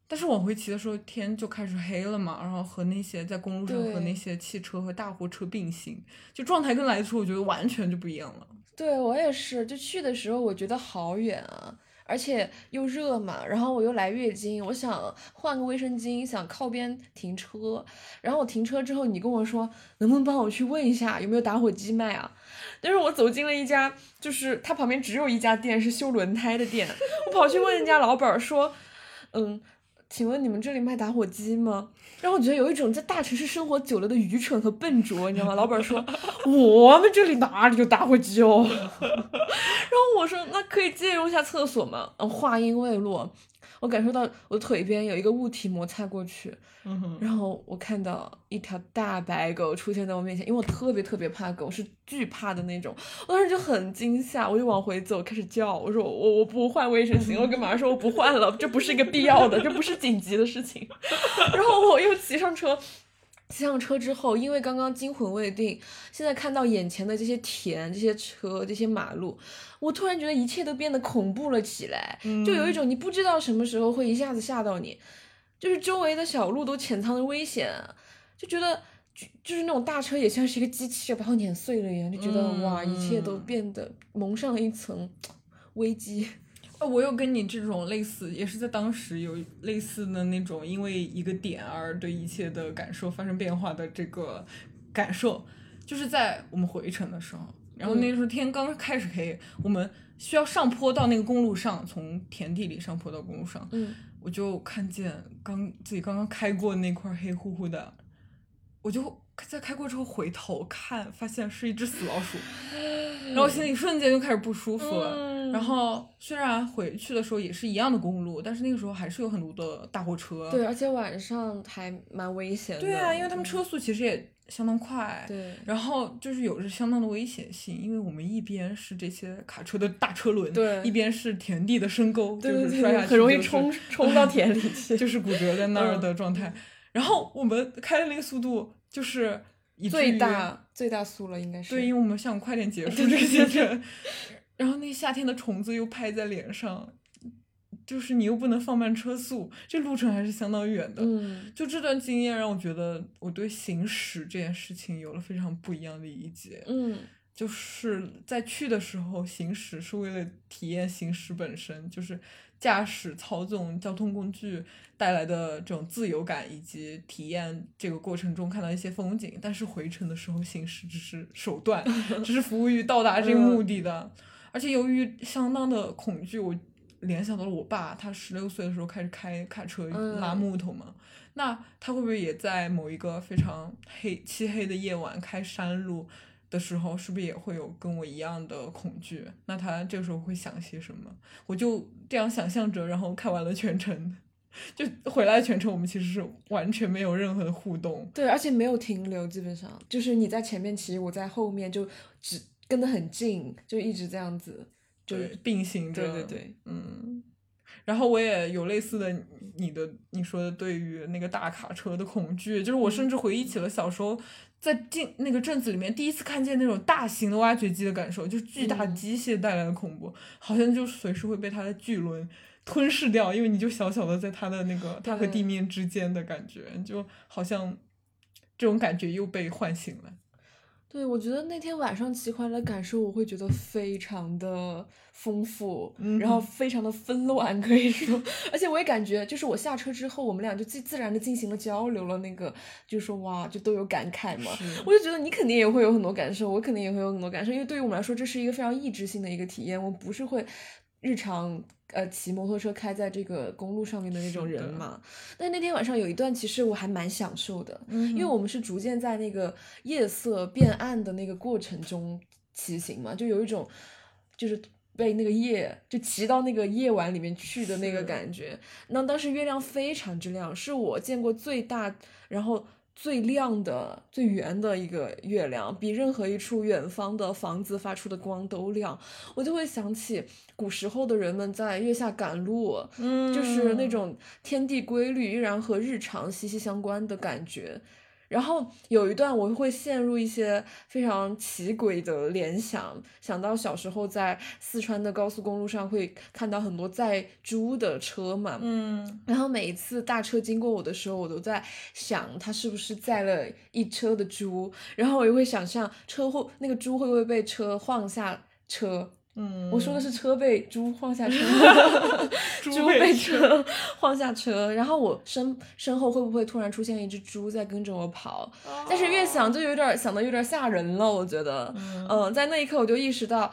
但是往回骑的时候天就开始黑了嘛，然后和那些在公路上和那些汽车和大货车并行，就状态跟来的时候我觉得完全就不一样了。对我也是，就去的时候我觉得好远啊，而且又热嘛，然后我又来月经，我想换个卫生巾，想靠边停车，然后我停车之后，你跟我说能不能帮我去问一下有没有打火机卖啊？但是我走进了一家，就是它旁边只有一家店是修轮胎的店，我跑去问人家老板说，嗯。请问你们这里卖打火机吗？让我觉得有一种在大城市生活久了的愚蠢和笨拙，你知道吗？老板说，我们这里哪里有打火机哦？然后我说，那可以借用一下厕所吗？嗯，话音未落，我感受到我的腿边有一个物体摩擦过去，然后我看到一条大白狗出现在我面前，因为我特别特别怕狗，是惧怕的那种。我当时就很惊吓，我就往回走，开始叫，我说我我不换卫生巾，我跟马上说我不换了，这不是一个必要的，这不是紧急的事情。然后我又骑上车。骑上车之后，因为刚刚惊魂未定，现在看到眼前的这些田、这些车、这些马路，我突然觉得一切都变得恐怖了起来，就有一种你不知道什么时候会一下子吓到你，就是周围的小路都潜藏着危险啊，就觉得就就是那种大车也像是一个机器要把我碾碎了一样，就觉得、哇，一切都嗯。变得蒙上了一层危机。呃，我有跟你这种类似，也是在当时有类似的那种，因为一个点而对一切的感受发生变化的这个感受，就是在我们回程的时候，然后那时候天刚开始黑，我们需要上坡到那个公路上，从田地里上坡到公路上，嗯，我就看见刚自己刚刚开过那块黑乎乎的，我就在开过之后回头看，发现是一只死老鼠，然后心里瞬间就开始不舒服了。嗯然后虽然回去的时候也是一样的公路，但是那个时候还是有很多的大货车。对，而且晚上还蛮危险的。对啊，因为他们嗯车速其实也相当快。对然后就是有着相当的危险性，因为我们一边是这些卡车的大车轮，对一边是田地的深沟，对对对就是摔下去很容易冲冲到田里 去就是骨折在那儿嗯的状态。然后我们开的那个速度就是最大最大速了，应该是。对，因为我们想快点结束这个行程，然后那夏天的虫子又拍在脸上，就是你又不能放慢车速，这路程还是相当远的。嗯，就这段经验让我觉得我对行驶这件事情有了非常不一样的理解。嗯，就是在去的时候行驶是为了体验行驶本身，就是驾驶操纵交通工具带来的这种自由感，以及体验这个过程中看到一些风景。但是回程的时候行驶只是手段，只是服务于到达这个目的的。而且由于相当的恐惧，我联想到了我爸，他十六岁的时候开始开卡车嗯拉木头嘛。那他会不会也在某一个非常黑漆黑的夜晚开山路的时候，是不是也会有跟我一样的恐惧？那他这个时候会想些什么？我就这样想象着，然后看完了全程，就回来全程我们其实是完全没有任何的互动。对，而且没有停留，基本上就是你在前面骑，我在后面就只跟得很近，就一直这样子。就是并行着，对对对，嗯。然后我也有类似的你的你说的对于那个大卡车的恐惧，就是我甚至回忆起了小时候在进那个镇子里面第一次看见那种大型的挖掘机的感受，就是巨大嗯机械带来的恐怖，好像就随时会被它的巨轮吞噬掉，因为你就小小的在它的那个它和地面之间的感觉，就好像这种感觉又被唤醒了。对，我觉得那天晚上骑回来的感受，我会觉得非常的丰富，然后嗯非常的纷乱，可以说，而且我也感觉，就是我下车之后，我们俩就自自然的进行了交流了，那个就说哇，就都有感慨嘛，我就觉得你肯定也会有很多感受，我肯定也会有很多感受，因为对于我们来说，这是一个非常意志性的一个体验，我不是会日常呃骑摩托车开在这个公路上面的那种人嘛。但那天晚上有一段，其实我还蛮享受的，因为我们是逐渐在那个夜色变暗的那个过程中骑行嘛，就有一种就是。被那个夜就骑到那个夜晚里面去的那个感觉，那当时月亮非常之亮，是我见过最大，然后最亮的、最圆的一个月亮，比任何一处远方的房子发出的光都亮。我就会想起古时候的人们在月下赶路，嗯就是那种天地规律依然和日常息息相关的感觉。然后有一段我会陷入一些非常奇诡的联想，想到小时候在四川的高速公路上会看到很多载猪的车嘛，嗯，然后每一次大车经过我的时候，我都在想它是不是载了一车的猪，然后我又会想象车祸那个猪会不会被车晃下车。嗯，我说的是车被猪晃下车，猪被被车晃 下车，然后我身身后会不会突然出现一只猪在跟着我跑？但是越想就有点想的有点吓人了，我觉得，嗯、在那一刻我就意识到。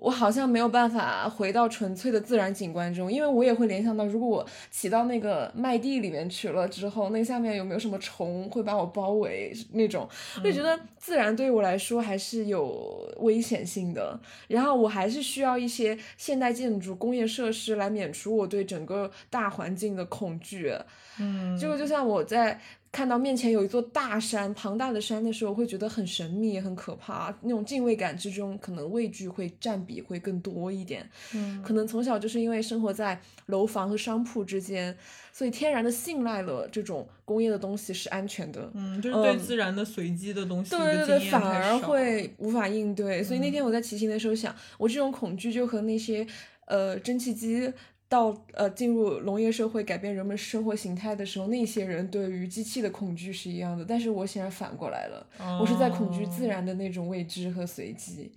我好像没有办法回到纯粹的自然景观中，因为我也会联想到，如果我骑到那个麦地里面去了之后，那下面有没有什么虫会把我包围那种，我就觉得自然对于我来说还是有危险性的。然后我还是需要一些现代建筑、工业设施来免除我对整个大环境的恐惧。嗯，这个就像我在看到面前有一座大山、庞大的山的时候，会觉得很神秘、也很可怕。那种敬畏感之中，可能畏惧会占比会更多一点。嗯可能从小就是因为生活在楼房和商铺之间，所以天然的信赖了这种工业的东西是安全的。嗯，就是对嗯自然的随机的东西对的对对，反而会无法应对。所以那天我在骑行的时候想，我这种恐惧就和那些呃蒸汽机到呃进入农业社会改变人们生活形态的时候，那些人对于机器的恐惧是一样的。但是我显然反过来了，我是在恐惧自哦然的那种未知和随机。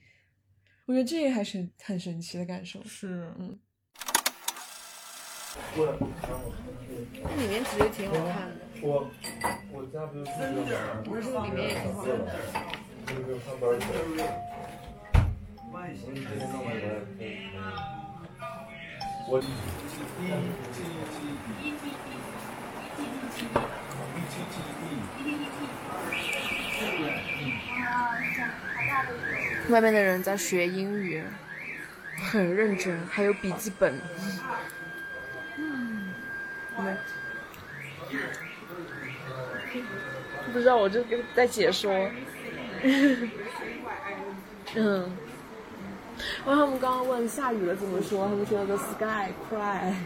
我觉得这还是很神奇的感受。是，嗯，我里面其实挺好看的。我我家不是住这儿吗？我说里面也挺好看的。那个上班去。我今天弄来的。我一 T T E T T 外面的人在学英语，很认真，还有笔记本。嗯，你们不知道，我就跟在解说。嗯，然后他们刚刚问下雨了怎么说，他们说 the sky cry。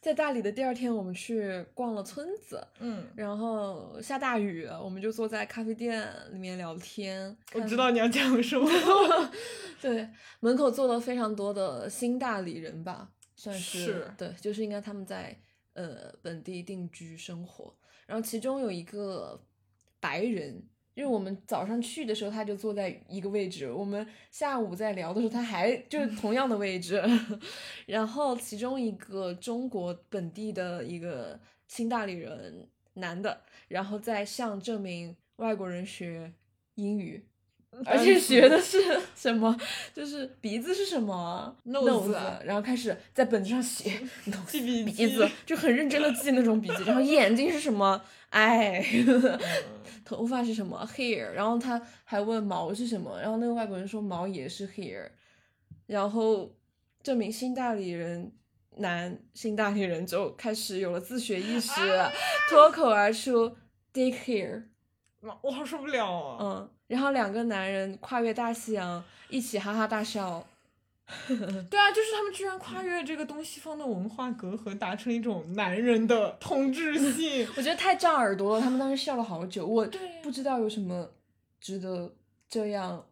在大理的第二天，我们去逛了村子，嗯，然后下大雨，我们就坐在咖啡店里面聊天。我知道你要讲什么。对，门口坐了非常多的新大理人吧，算是是对，就是应该他们在呃本地定居生活。然后其中有一个白人，因为我们早上去的时候他就坐在一个位置，我们下午在聊的时候他还就是同样的位置。然后其中一个中国本地的一个新大理人男的，然后在向这名外国人学英语。而且学的是什么？就是鼻子是什么 Nose 然后开始在本子上写记笔鼻子，就很认真的记那种笔记。然后眼睛是什么？eye，头发是什么？hair。然后他还问毛是什么，然后那个外国人说毛也是 hair。然后这名新大理人男新大理人就开始有了自学意识，脱口而出 dick hair。我好受不了啊！嗯，然后两个男人跨越大西洋，一起哈哈大笑。对啊，就是他们居然跨越这个东西方的文化隔阂，达成一种男人的 同质性。我觉得太炸耳朵了，他们当时笑了好久，我不知道有什么值得这样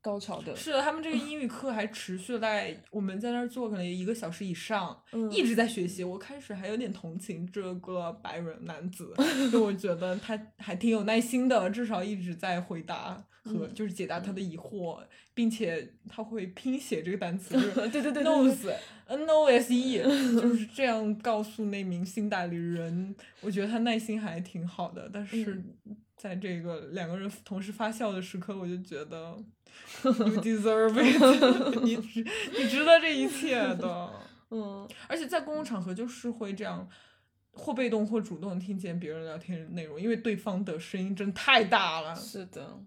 高潮的。是的，他们这个英语课还持续了大概我们在那儿做可能一个小时以上，嗯一直在学习。我开始还有点同情这个白人男子，就我觉得他还挺有耐心的，至少一直在回答和嗯就是解答他的疑惑，并且他会拼写这个单词，就是对对对对 nose n o s e，就是这样告诉那名新代理人。我觉得他耐心还挺好的，但是嗯在这个两个人同时发笑的时刻，我就觉得 you deserve it，你值你值得这一切的。嗯，而且在公共场合就是会这样。或被动或主动听见别人聊天内容，因为对方的声音真太大了。是的，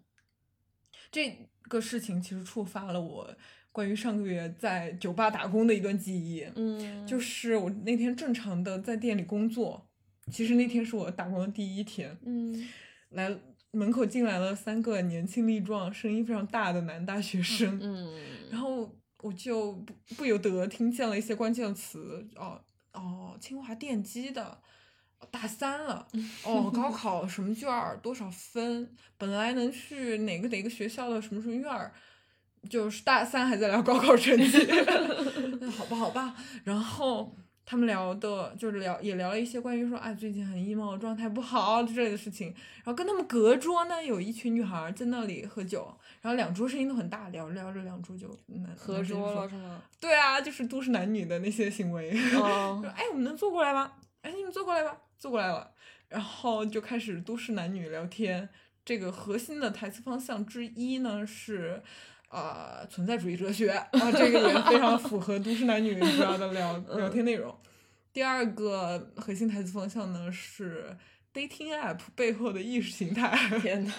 这个事情其实触发了我关于上个月在酒吧打工的一段记忆。嗯，就是我那天正常的在店里工作，其实那天是我打工的第一天。嗯，来门口进来了三个年轻力壮、声音非常大的男大学生。嗯，然后我就不不由得听见了一些关键词，哦哦，清华电机的。大三了，哦，高考什么卷儿多少分？本来能去哪个哪个学校的什么什么院儿，就是大三还在聊高考成绩，好吧好吧。然后他们聊的就是聊也聊了一些关于说啊最近很 emo 状态不好之类的事情。然后跟他们隔桌呢有一群女孩在那里喝酒，然后两桌声音都很大，聊着聊着两桌就男合男生就说桌了是吗？对啊，就是都市男女的那些行为。哦 说哎，我们能坐过来吗？哎，你们坐过来吧，坐过来了。然后就开始都市男女聊天。这个核心的台词方向之一呢是，呃，存在主义哲学啊，这个也非常符合都市男女主要的聊 聊天内容。第二个核心台词方向呢是 dating app 背后的意识形态。天呐，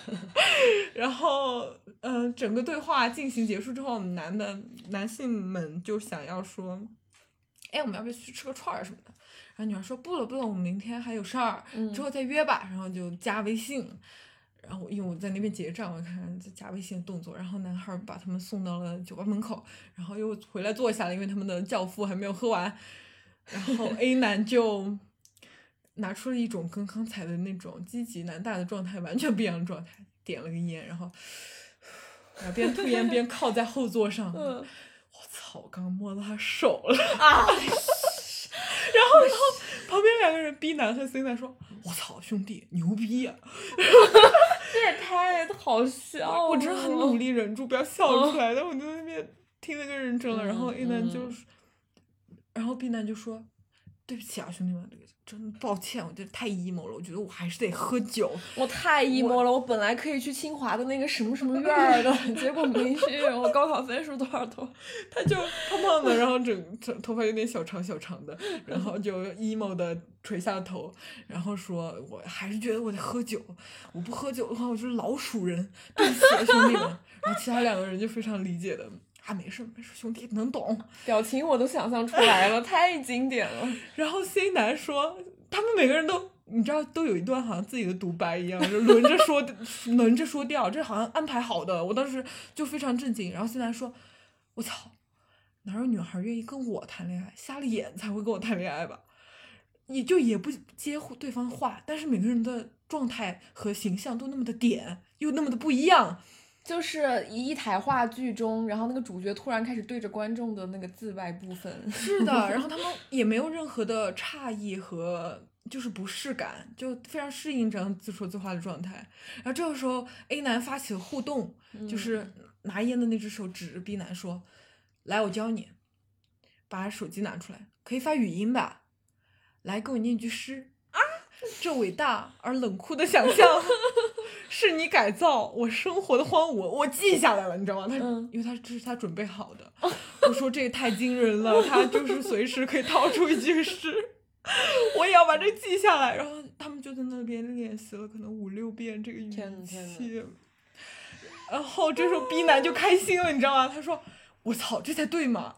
然后，嗯、整个对话进行结束之后，男的男性们就想要说，哎，我们要不要去吃个串儿什么的？然后女孩说不了不了，我们明天还有事儿，之后再约吧。然后就加微信。然后因为我在那边结账，我看在加微信的动作，然后男孩把他们送到了酒吧门口，然后又回来坐下了，因为他们的教父还没有喝完。然后 A 男就拿出了一种跟刚才的那种积极男大的状态完全不一样的状态，点了个烟，然后，然后边吐烟边靠在后座上。嗯我操！我刚刚摸到他手了 啊！然后，然后旁边两个人 B 男和 C 男说：“我操，兄弟，牛逼呀、这也太好笑了！我真的很努力忍住不要笑出来，但我就在那边听得更认真了。然后 A 男就，是，然后 B 男就说：“对不起啊，兄弟们，真抱歉，我觉得太 emo 了，我觉得我还是得喝酒。我太 emo 了，我本来可以去清华的那个什么什么院儿的，结果没去。我高考分数多少多？他就胖胖的，然后整整头发有点小长小长的，然后就 emo 的垂下头，然后说：“我还是觉得我得喝酒，我不喝酒的话，我就是老鼠人，对不起啊，兄弟们。”然后其他两个人就非常理解的啊，没事没事，兄弟能懂。表情我都想象出来了，太经典了。然后 C 男说，他们每个人都。你知道，都有一段好像自己的独白一样，就轮着说，轮着说掉，这好像安排好的。我当时就非常震惊。然后 C 男说：“我操，哪有女孩愿意跟我谈恋爱？瞎了眼才会跟我谈恋爱吧？也就也不接对方话，但是每个人的状态和形象都那么的点，又那么的不一样。就是一台话剧中，然后那个主角突然开始对着观众的那个自外部分。是的，然后他们 也没有任何的诧异和就是不适感，就非常适应这样自说自话的状态。然后这个时候，A 男发起了互动，就是拿烟的那只手指着 B 男说：“来，我教你，把手机拿出来，可以发语音吧？来，给我念句诗啊！这伟大而冷酷的想象。”是你改造我生活的荒芜，我记下来了，你知道吗？他、嗯、因为他这是他准备好的。我说这也太惊人了，他就是随时可以掏出一句诗，我也要把这记下来。然后他们就在那边练习了可能五六遍这个语气。然后这时候 B 男就开心了，你知道吗？他说：“我操，这才对嘛！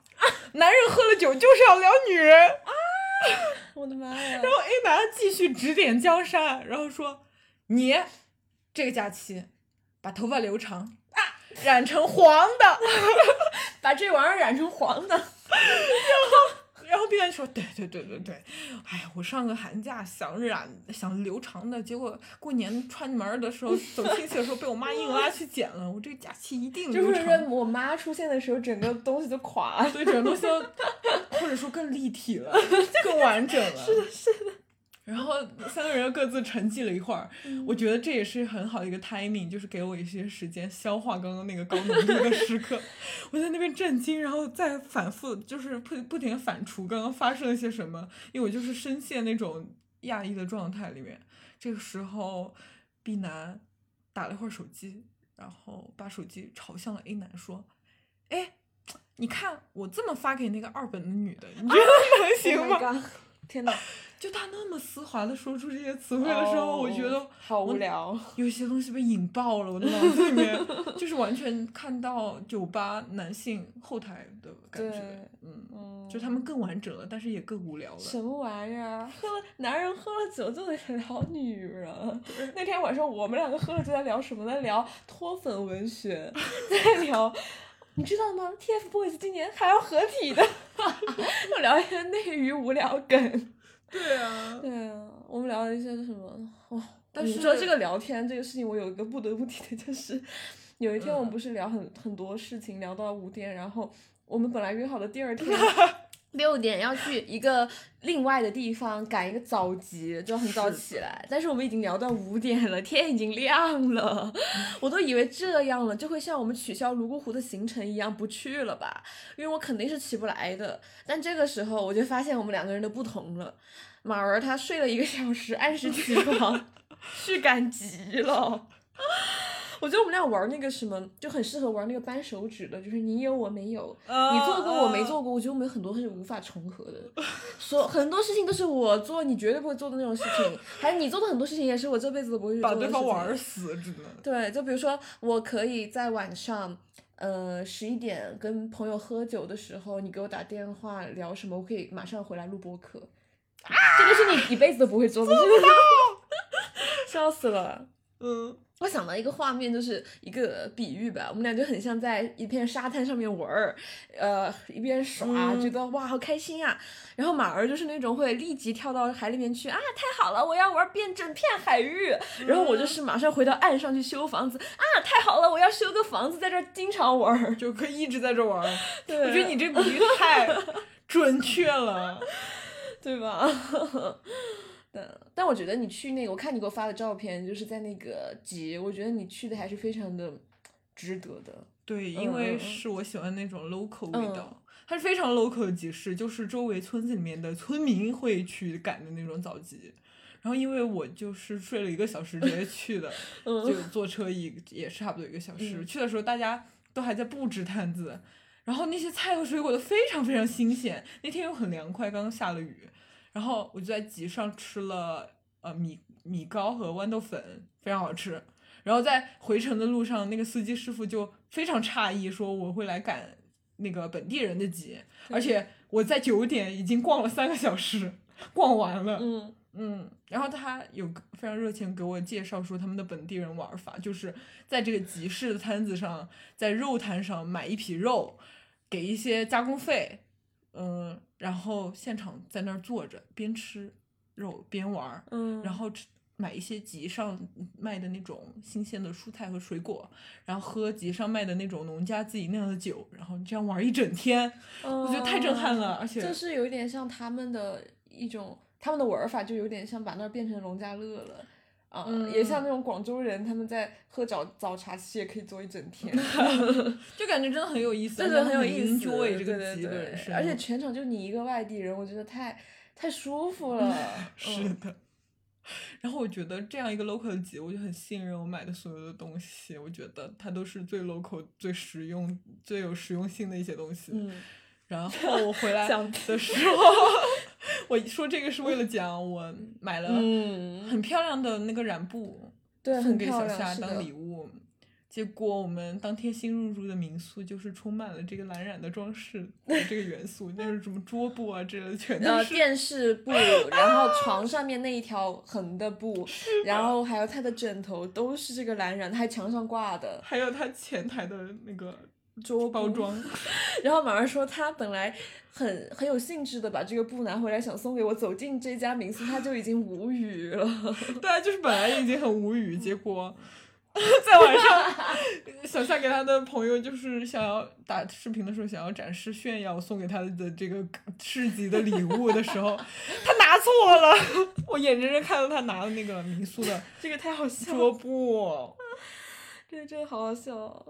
男人喝了酒就是要撩女人啊！”我的妈呀！然后 A 男继续指点江山，然后说：“你。”这个假期把头发留长啊，染成黄的，把这玩意儿染成黄的。然后然后别人说：“对对对对对，哎呀，我上个寒假想染想留长的，结果过年串门儿的时候走亲戚的时候被我妈硬拉去剪了。我这个假期一定就是留长。我妈出现的时候，整个东西就垮了。对，整个东西都或者说更立体了，更完整了。是的，是的。然后三个人又各自沉寂了一会儿，我觉得这也是很好的一个 timing，就是给我一些时间消化刚刚那个高浓度的时刻。我在那边震惊，然后再反复就是不不停的反刍刚刚发生了些什么，因为我就是深陷那种压抑的状态里面。这个时候，B 男打了一会儿手机，然后把手机朝向了 A 男说：“哎。”你看我这么发给那个二本的女的，你觉得能行吗？Oh 天哪！就他那么丝滑的说出这些词汇的时候我觉得哦好无聊。有些东西被引爆了，我的脑子里面就是完全看到酒吧男性后台的感觉，嗯，嗯就他们更完整了，但是也更无聊了。什么玩意儿啊？喝了男人喝了酒就得聊女人。那天晚上我们两个喝了酒在聊什么？在聊脱粉文学，在聊。你知道吗？TFBOYS 今年还要合体的，就聊一些内娱无聊梗。对啊，对啊，我们聊了一些什么？哦！但是你说这个聊天这个事情，我有一个不得不提的，就是有一天我们嗯不是聊很很多事情，聊到五点，然后我们本来约好的第二天 六点要去一个另外的地方赶一个早集，就很早起来，但是我们已经聊到五点了，天已经亮了，我都以为这样了就会像我们取消泸沽湖的行程一样不去了吧，因为我肯定是起不来的。但这个时候我就发现我们两个人的不同了，马儿他睡了一个小时，按时起床，去赶集了。我觉得我们俩玩那个什么就很适合玩那个扳手指的，就是你有我没有，你做过我没做过。我觉得我们有很多是无法重合的，说很多事情都是我做你绝对不会做的那种事情，还有你做的很多事情也是我这辈子都不会去做把的事情。对方玩死，真的。对，就比如说我可以在晚上。呃，十一点跟朋友喝酒的时候，你给我打电话聊什么，我可以马上回来录播课。这个是你一辈子都不会做的 笑死了。嗯，我想到一个画面，就是一个比喻吧，我们俩就很像在一片沙滩上面玩儿，呃，一边耍，嗯觉得哇好开心啊。然后马儿就是那种会立即跳到海里面去啊，太好了，我要玩遍整片海域。然后我就是马上回到岸上去修房子啊，太好了，我要修个房子，在这儿经常玩儿。就可以一直在这玩我觉得你这比喻太准确了。对吧？但但我觉得你去那个，我看你给我发的照片，就是在那个集，我觉得你去的还是非常的值得的。对，嗯因为是我喜欢那种 local 味嗯道，它是非常 local 的集市，就是周围村子里面的村民会去赶的那种早集。然后因为我就是睡了一个小时直接去的，嗯就坐车一也差不多一个小时。嗯去的时候大家都还在布置摊子，然后那些菜和水果都非常非常新鲜。那天又很凉快，刚刚下了雨，然后我就在集上吃了呃米米糕和豌豆粉，非常好吃。然后在回程的路上，那个司机师傅就非常诧异，说我会来赶那个本地人的集，而且我在九点已经逛了三个小时，逛完了。嗯嗯，然后他有非常热情给我介绍说他们的本地人玩法，就是在这个集市的摊子上，在肉摊上买一匹肉，给一些加工费，嗯，然后现场在那儿坐着边吃肉边玩儿，嗯然后吃买一些集上卖的那种新鲜的蔬菜和水果，然后喝集上卖的那种农家自己酿的酒，然后这样玩儿一整天，我觉得太震撼了，而且就是有一点像他们的一种，他们的玩法就有点像把那儿变成农家乐了。啊、嗯也像那种广州人，他们在喝早早茶，其实也可以坐一整天，就感觉真的很有意思，这个很有意思对对对，而且全场就你一个外地人，我觉得太太舒服了。是嗯的。然后我觉得这样一个 local 的集，我就很信任我买的所有的东西，我觉得它都是最 local、最实用、最有实用性的一些东西。嗯，然 后我回来想的时候，我说这个是为了讲我买了嗯很漂亮的那个染布，对送给小夏当礼物。结果我们当天新入住的民宿就是充满了这个蓝染的装饰的这个元素，那是什么桌布啊之类的，全都呃，是。电视布，然后床上面那一条横的布，然后还有他的枕头都是这个蓝染，还墙上挂的还有他前台的那个桌包装，然后马儿说他本来很很有兴致的把这个布拿回来想送给我，走进这家民宿他就已经无语了。对啊，就是本来已经很无语，结果 在晚上，小夏给他的朋友就是想要打视频的时候想要展示炫耀送给他的这个市集的礼物的时候，他拿错了，我眼睁睁看到他拿了那个民宿的这个太好笑桌了，布，这个真的好好笑。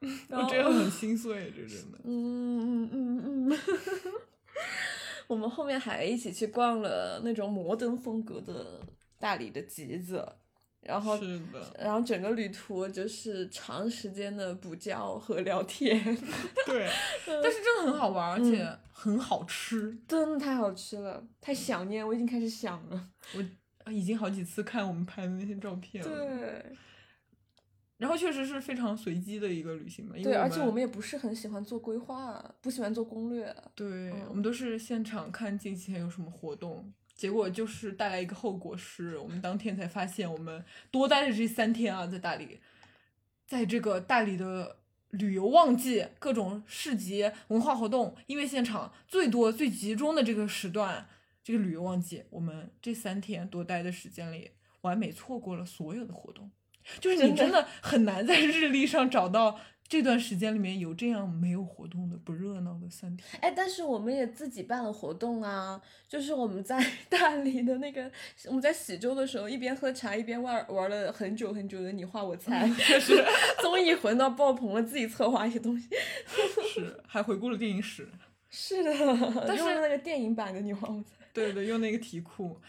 我觉得很心碎，这真的。嗯嗯嗯嗯。我们后面还一起去逛了那种摩登风格的大理的集子，然后是的，然后整个旅途就是长时间的补觉和聊天，对，但是真的很好玩，而嗯且很好吃。真的太好吃了，太想念，我已经开始想了。我已经好几次看我们拍的那些照片了。对然后确实是非常随机的一个旅行嘛，对，而且我们们也不是很喜欢做规划，不喜欢做攻略。对、嗯我们都是现场看近期还有什么活动，结果就是带来一个后果是，我们当天才发现，我们多待的这三天啊，在大理，在这个大理的旅游旺季，各种市集、文化活动、音乐现场最多、最集中的这个时段，这个旅游旺季，我们这三天多待的时间里，完美错过了所有的活动。就是你真的很难在日历上找到这段时间里面有这样没有活动的不热闹的三天。哎，但是我们也自己办了活动啊，就是我们在 大理的那个，我们在喜洲的时候，一边喝茶一边玩玩了很久很久的你画我 猜，就是综艺混到爆棚了，自己策划一些东西。是，还回顾了电影史。是的，但是那个电影版的你画我猜。对对，用那个题库。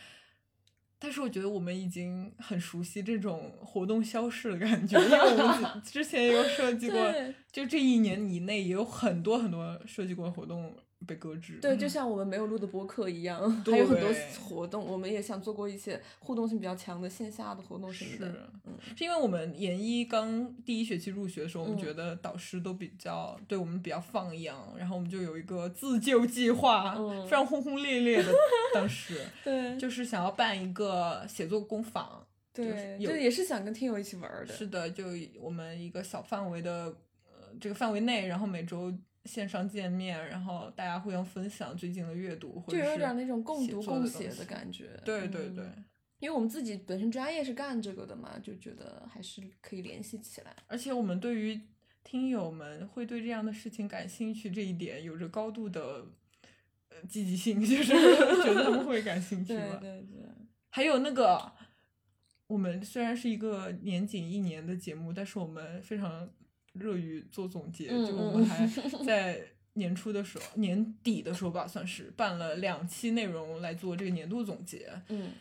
但是我觉得我们已经很熟悉这种活动消逝的感觉，因为我们之 之前也有设计过，就这一年以内也有很多很多设计过活动被搁置。对，就像我们没有录的播客一样，还有很多活动，我们也想做过一些互动性比较强的线下的活动什么是的。嗯，是因为我们研一刚第一学期入学的时候，我们嗯觉得导师都比较对我们比较放养，然后我们就有一个自救计划，嗯非常轰轰烈烈的。当时对就是想要办一个写作工坊，对，有就也是想跟听友一起玩儿的。是的，就我们一个小范围的呃这个范围内，然后每周线上见面，然后大家互相分享最近的阅读，或就者是有点那种共读共写的感觉。对对对。嗯因为我们自己本身专业是干这个的嘛，就觉得还是可以联系起来。而且我们对于听友们会对这样的事情感兴趣这一点，有着高度的呃积极性，就是 觉得他们会感兴趣对。对对，还有那个，我们虽然是一个年仅一年的节目，但是我们非常乐于做总结，嗯就我们还在年初的时候、年底的时候吧，算是办了两期内容来做这个年度总结。嗯，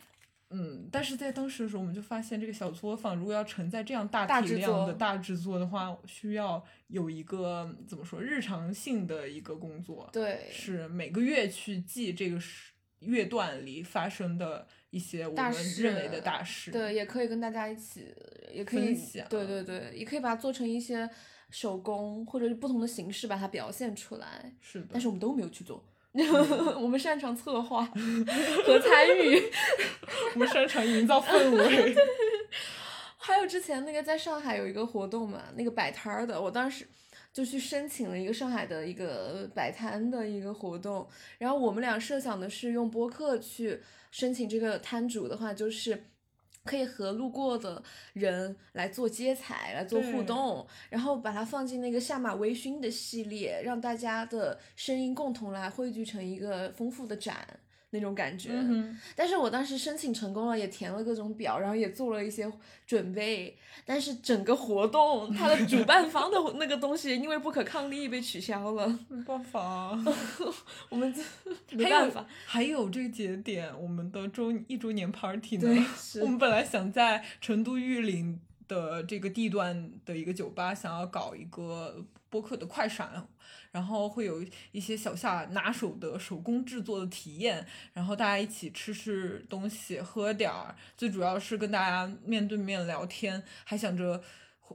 嗯，但是在当时的时候，我们就发现这个小作坊如果要承载这样大体量的大制作的话，需要有一个怎么说日常性的一个工作，对。是每个月去记这个时乐段里发生的一些我们认为的大师。对，也可以跟大家一起，也可以对对对，也可以把它做成一些手工或者是不同的形式把它表现出来。是的，但是我们都没有去做。我们擅长策划和参与，我们擅长营造氛围。还有之前那个在上海有一个活动嘛，那个摆摊儿的，我当时就去申请了一个上海的一个摆摊的一个活动，然后我们俩设想的是用播客去申请这个摊主的话，就是。可以和路过的人来做接彩，来做互动，然后把它放进那个下马微醺的系列，让大家的声音共同来汇聚成一个丰富的展那种感觉。嗯但是我当时申请成功了，也填了各种表，然后也做了一些准备，但是整个活动它的主办方的那个东西因为不可抗力被取消了，没办法啊，我们就没办法。还有这个节点，我们的周一周年 party 呢 我们本来想在成都玉林的这个地段的一个酒吧，想要搞一个播客的快闪，然后会有一些小夏拿手的手工制作的体验，然后大家一起吃吃东西，喝点儿，最主要是跟大家面对面聊天，还想着。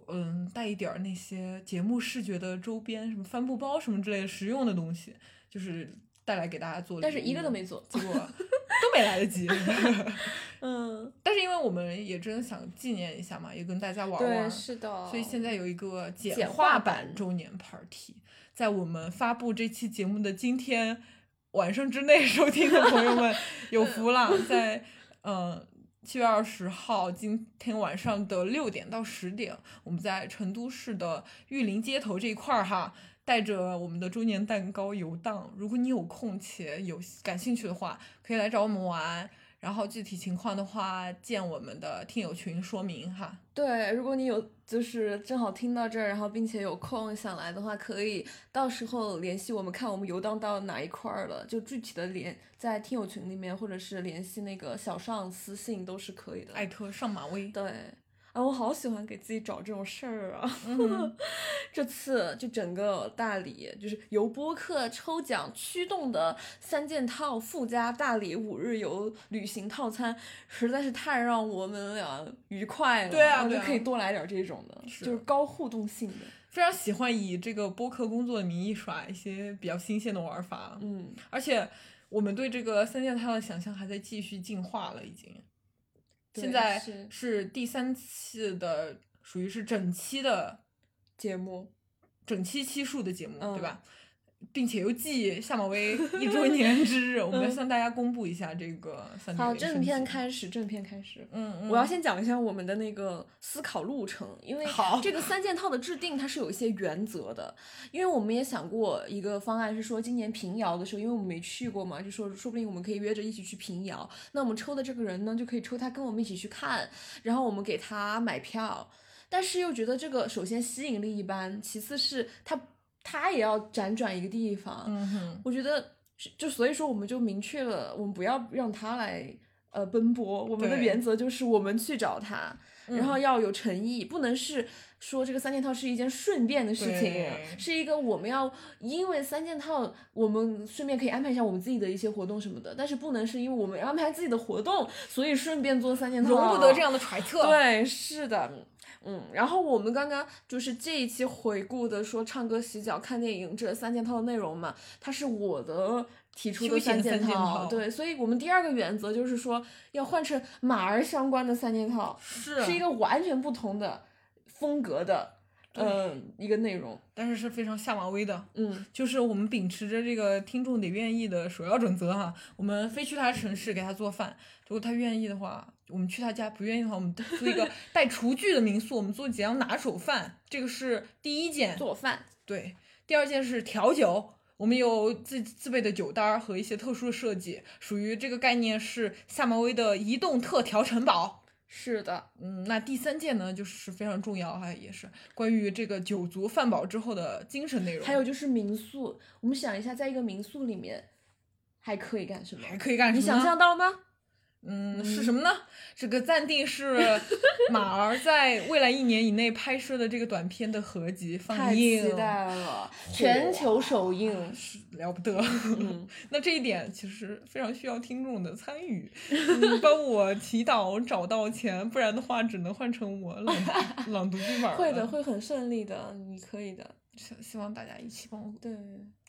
嗯，带一点儿那些节目视觉的周边，什么帆布包什么之类的实用的东西，就是带来给大家做。但是一个都没做，结果都没来得及。嗯，但是因为我们也真的想纪念一下嘛，也跟大家玩对，玩，是的。所以现在有一个简简化版周年 party，在我们发布这期节目的今天晚上之内 收听的朋友们 有福了，在嗯七月二十号今天晚上的六点到十点，我们在成都市的玉林街头这一块儿哈。带着我们的周年蛋糕游荡，如果你有空且有感兴趣的话，可以来找我们玩。然后具体情况的话，见我们的听友群说明哈。对，如果你有就是正好听到这儿，然后并且有空想来的话，可以到时候联系我们，看我们游荡到哪一块儿了，就具体的联在听友群里面，或者是联系那个小上私信都是可以的。艾特上马威。对。啊，我好喜欢给自己找这种事儿啊！嗯 这次就整个大理就是由播客抽奖驱动的三件套附加大理五日游旅行套餐，实在是太让我们俩愉快了。对啊我觉得可以多来点这种的，是就是高互动性的。非常喜欢以这个播客工作的名义耍一些比较新鲜的玩法，嗯，而且我们对这个三件套的想象还在继续进化了，已经。对现在是是第三次的，属于是整期的节目，整期期数的节目，嗯对吧？并且又继夏马威一周年之日，我们要嗯向大家公布一下这个三点好，正片开始，正片开始。嗯嗯，我要先讲一下我们的那个思考路程，因为这个三件套的制定它是有一些原则的，因为我们也想过一个方案是说今年平遥的时候，因为我们没去过嘛，就说说不定我们可以约着一起去平遥，那我们抽的这个人呢就可以抽他跟我们一起去看，然后我们给他买票，但是又觉得这个首先吸引力一般，其次是他他也要辗转一个地方，嗯哼，我觉得就所以说我们就明确了，我们不要让他来呃奔波，我们的原则就是我们去找他，然后嗯。要有诚意，不能是说这个三件套是一件顺便的事情，是一个我们要因为三件套，我们顺便可以安排一下我们自己的一些活动什么的，但是不能是因为我们安排自己的活动，所以顺便做三件套，容不得这样的揣测。对，是的，嗯，然后我们刚刚就是这一期回顾的说唱歌、洗脚、看电影这三件套的内容嘛，它是我的提出的三件套对，所以我们第二个原则就是说要换成马儿相关的三件套，是是一个完全不同的风格的，嗯、一个内容，但是是非常下马威的，嗯，就是我们秉持着这个听众得愿意的首要准则哈，我们非去他城市给他做饭，如果他愿意的话，我们去他家；不愿意的话，我们租一个 带厨具的民宿，我们做几样拿手饭，这个是第一件。做饭，对，第二件是调酒，我们有自自备的酒单儿和一些特殊的设计，属于这个概念是夏马威的移动特调城堡。是的，嗯，那第三件呢，就是非常重要哈，也是关于这个酒足饭饱之后的精神内容。还有就是民宿，我们想一下，在一个民宿里面还可以干什么？还可以干什么？你想象到吗？嗯，是什么呢？这个暂定是 马儿在未来一年以内拍摄的这个短片的合集放映太映，期待了，全球首映。是了不得。嗯 那这一点其实非常需要听众的参与，嗯帮我祈祷找到钱，不然的话只能换成我朗朗读剧本了。会的，会很顺利的，你可以的。希希望大家一起帮我对，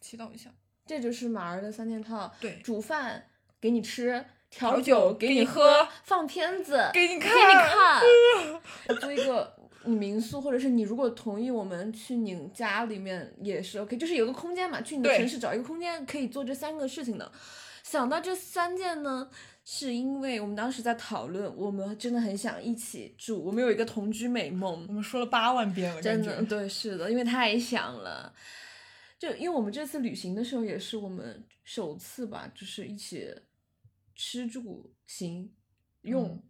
祈祷一下。这就是马儿的三件套。对煮饭给你吃，调调酒给你喝喝，放片子给你看给看你看。我做一个民宿，或者是你如果同意我们去你家里面也是 OK，就是有个空间嘛，去你的城市找一个空间可以做这三个事情的。想到这三件呢，是因为我们当时在讨论，我们真的很想一起住，我们有一个同居美梦我。们说了八万遍了，真的，对，是的，因为太想了。就因为我们这次旅行的时候，也是我们首次吧，就是一起吃住行用、嗯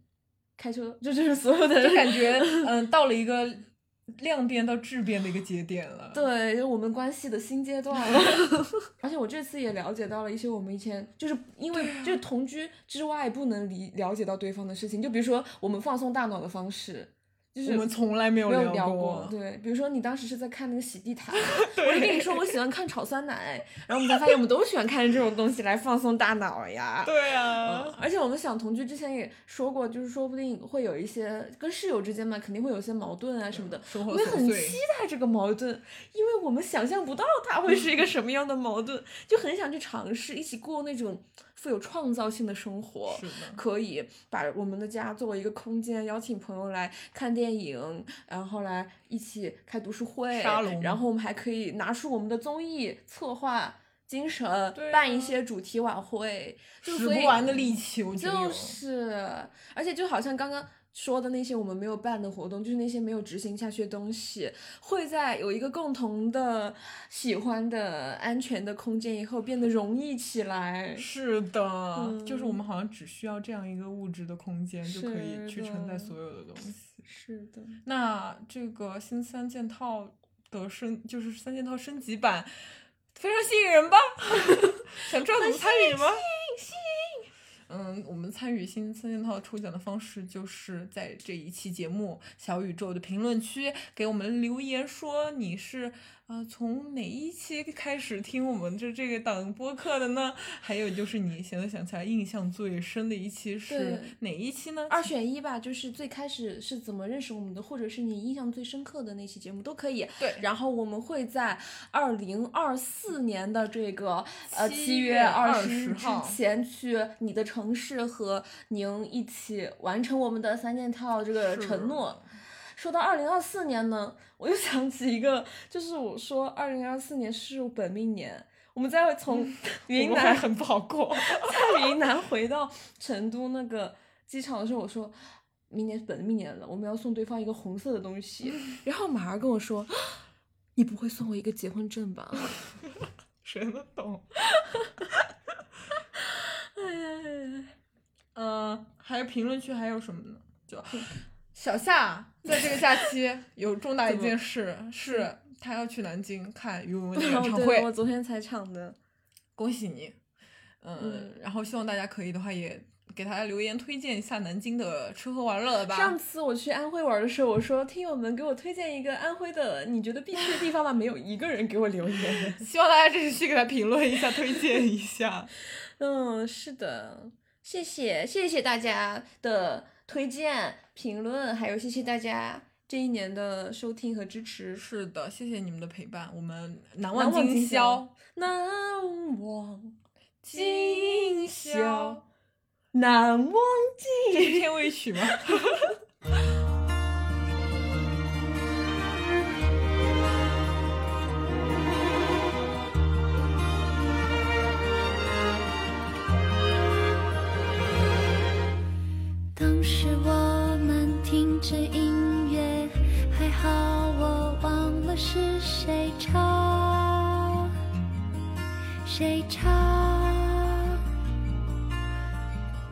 开车，这就是所有的就感觉嗯到了一个 量变到质变的一个节点了。对，就是我们关系的新阶段了。而且我这次也了解到了一些我们以前就是因为啊就是同居之外不能理了解到对方的事情，就比如说我们放松大脑的方式。就是我们从来没有聊聊过对，比如说你当时是在看那个洗地毯，我就跟你说我喜欢看炒酸奶，然后我们才发现我们都喜欢看这种东西来放松大脑呀。对啊，嗯，而且我们想同居之前也说过，就是说不定会有一些跟室友之间嘛，肯定会有一些矛盾啊什么的。我也很期待这个矛盾，因为我们想象不到它会是一个什么样的矛盾，就很想去尝试一起过那种富有创造性的生活。可以把我们的家作为一个空间，邀请朋友来看电影，然后来一起开读书会，沙龙然后我们还可以拿出我们的综艺策划。精神对办一啊些主题晚会，就使不完的力气我觉得就是，而且就好像刚刚说的那些我们没有办的活动，就是那些没有执行下去的东西，会在有一个共同的喜欢的安全的空间以后变得容易起来。是的，就是我嗯们好像只需要这样一个物质的空间，就可以去承载所有的东西。是的，那这个新三件套的升，就是三件套升级版，非常吸引人吧？想知道怎么参与吗？嗯，我们参与新三件套抽奖的方式就是在这一期节目小宇宙的评论区给我们留言说你是呃从哪一期开始听我们这这个档播客的呢？还有就是你现在想起来印象最深的一期是哪一期呢？二选一吧，就是最开始是怎么认识我们的，或者是你印象最深刻的那期节目都可以。对然后我们会在二零二四年的这个呃7七月月二20十号之前去你的城市和您一起完成我们的三件套这个承诺。说到二零二四年呢，我又想起一个，就是我说二零二四年是我本命年，我们再从 云南很不好过。在云南回到成都那个机场的时候，我说明年本命年了，我们要送对方一个红色的东西，然后马儿跟我说，你不会送我一个结婚证吧？谁能懂？哎呀，嗯，还有评论区还有什么呢？就小夏在这个假期 有重大一件事，是他要去南京看于文文的演唱会我，昨天才唱的。恭喜你。嗯嗯，然后希望大家可以的话也给他留言推荐一下南京的吃喝玩乐吧。上次我去安徽玩的时候，我说听友们给我推荐一个安徽的你觉得必去的地方吧，没有一个人给我留言。希望大家这次去给他评论一下，推荐一下。嗯，是的，谢谢谢谢大家的推荐、评论，还有谢谢大家这一年的收听和支持。是的，谢谢你们的陪伴，我们难难忘今忘今宵。难忘今宵，难忘这是今。片尾曲吗？这音乐，还好我忘了是谁唱，谁唱。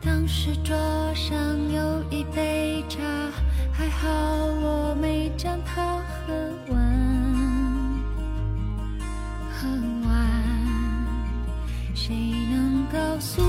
当时桌上有一杯茶，还好我没将它喝完，喝完。谁能告诉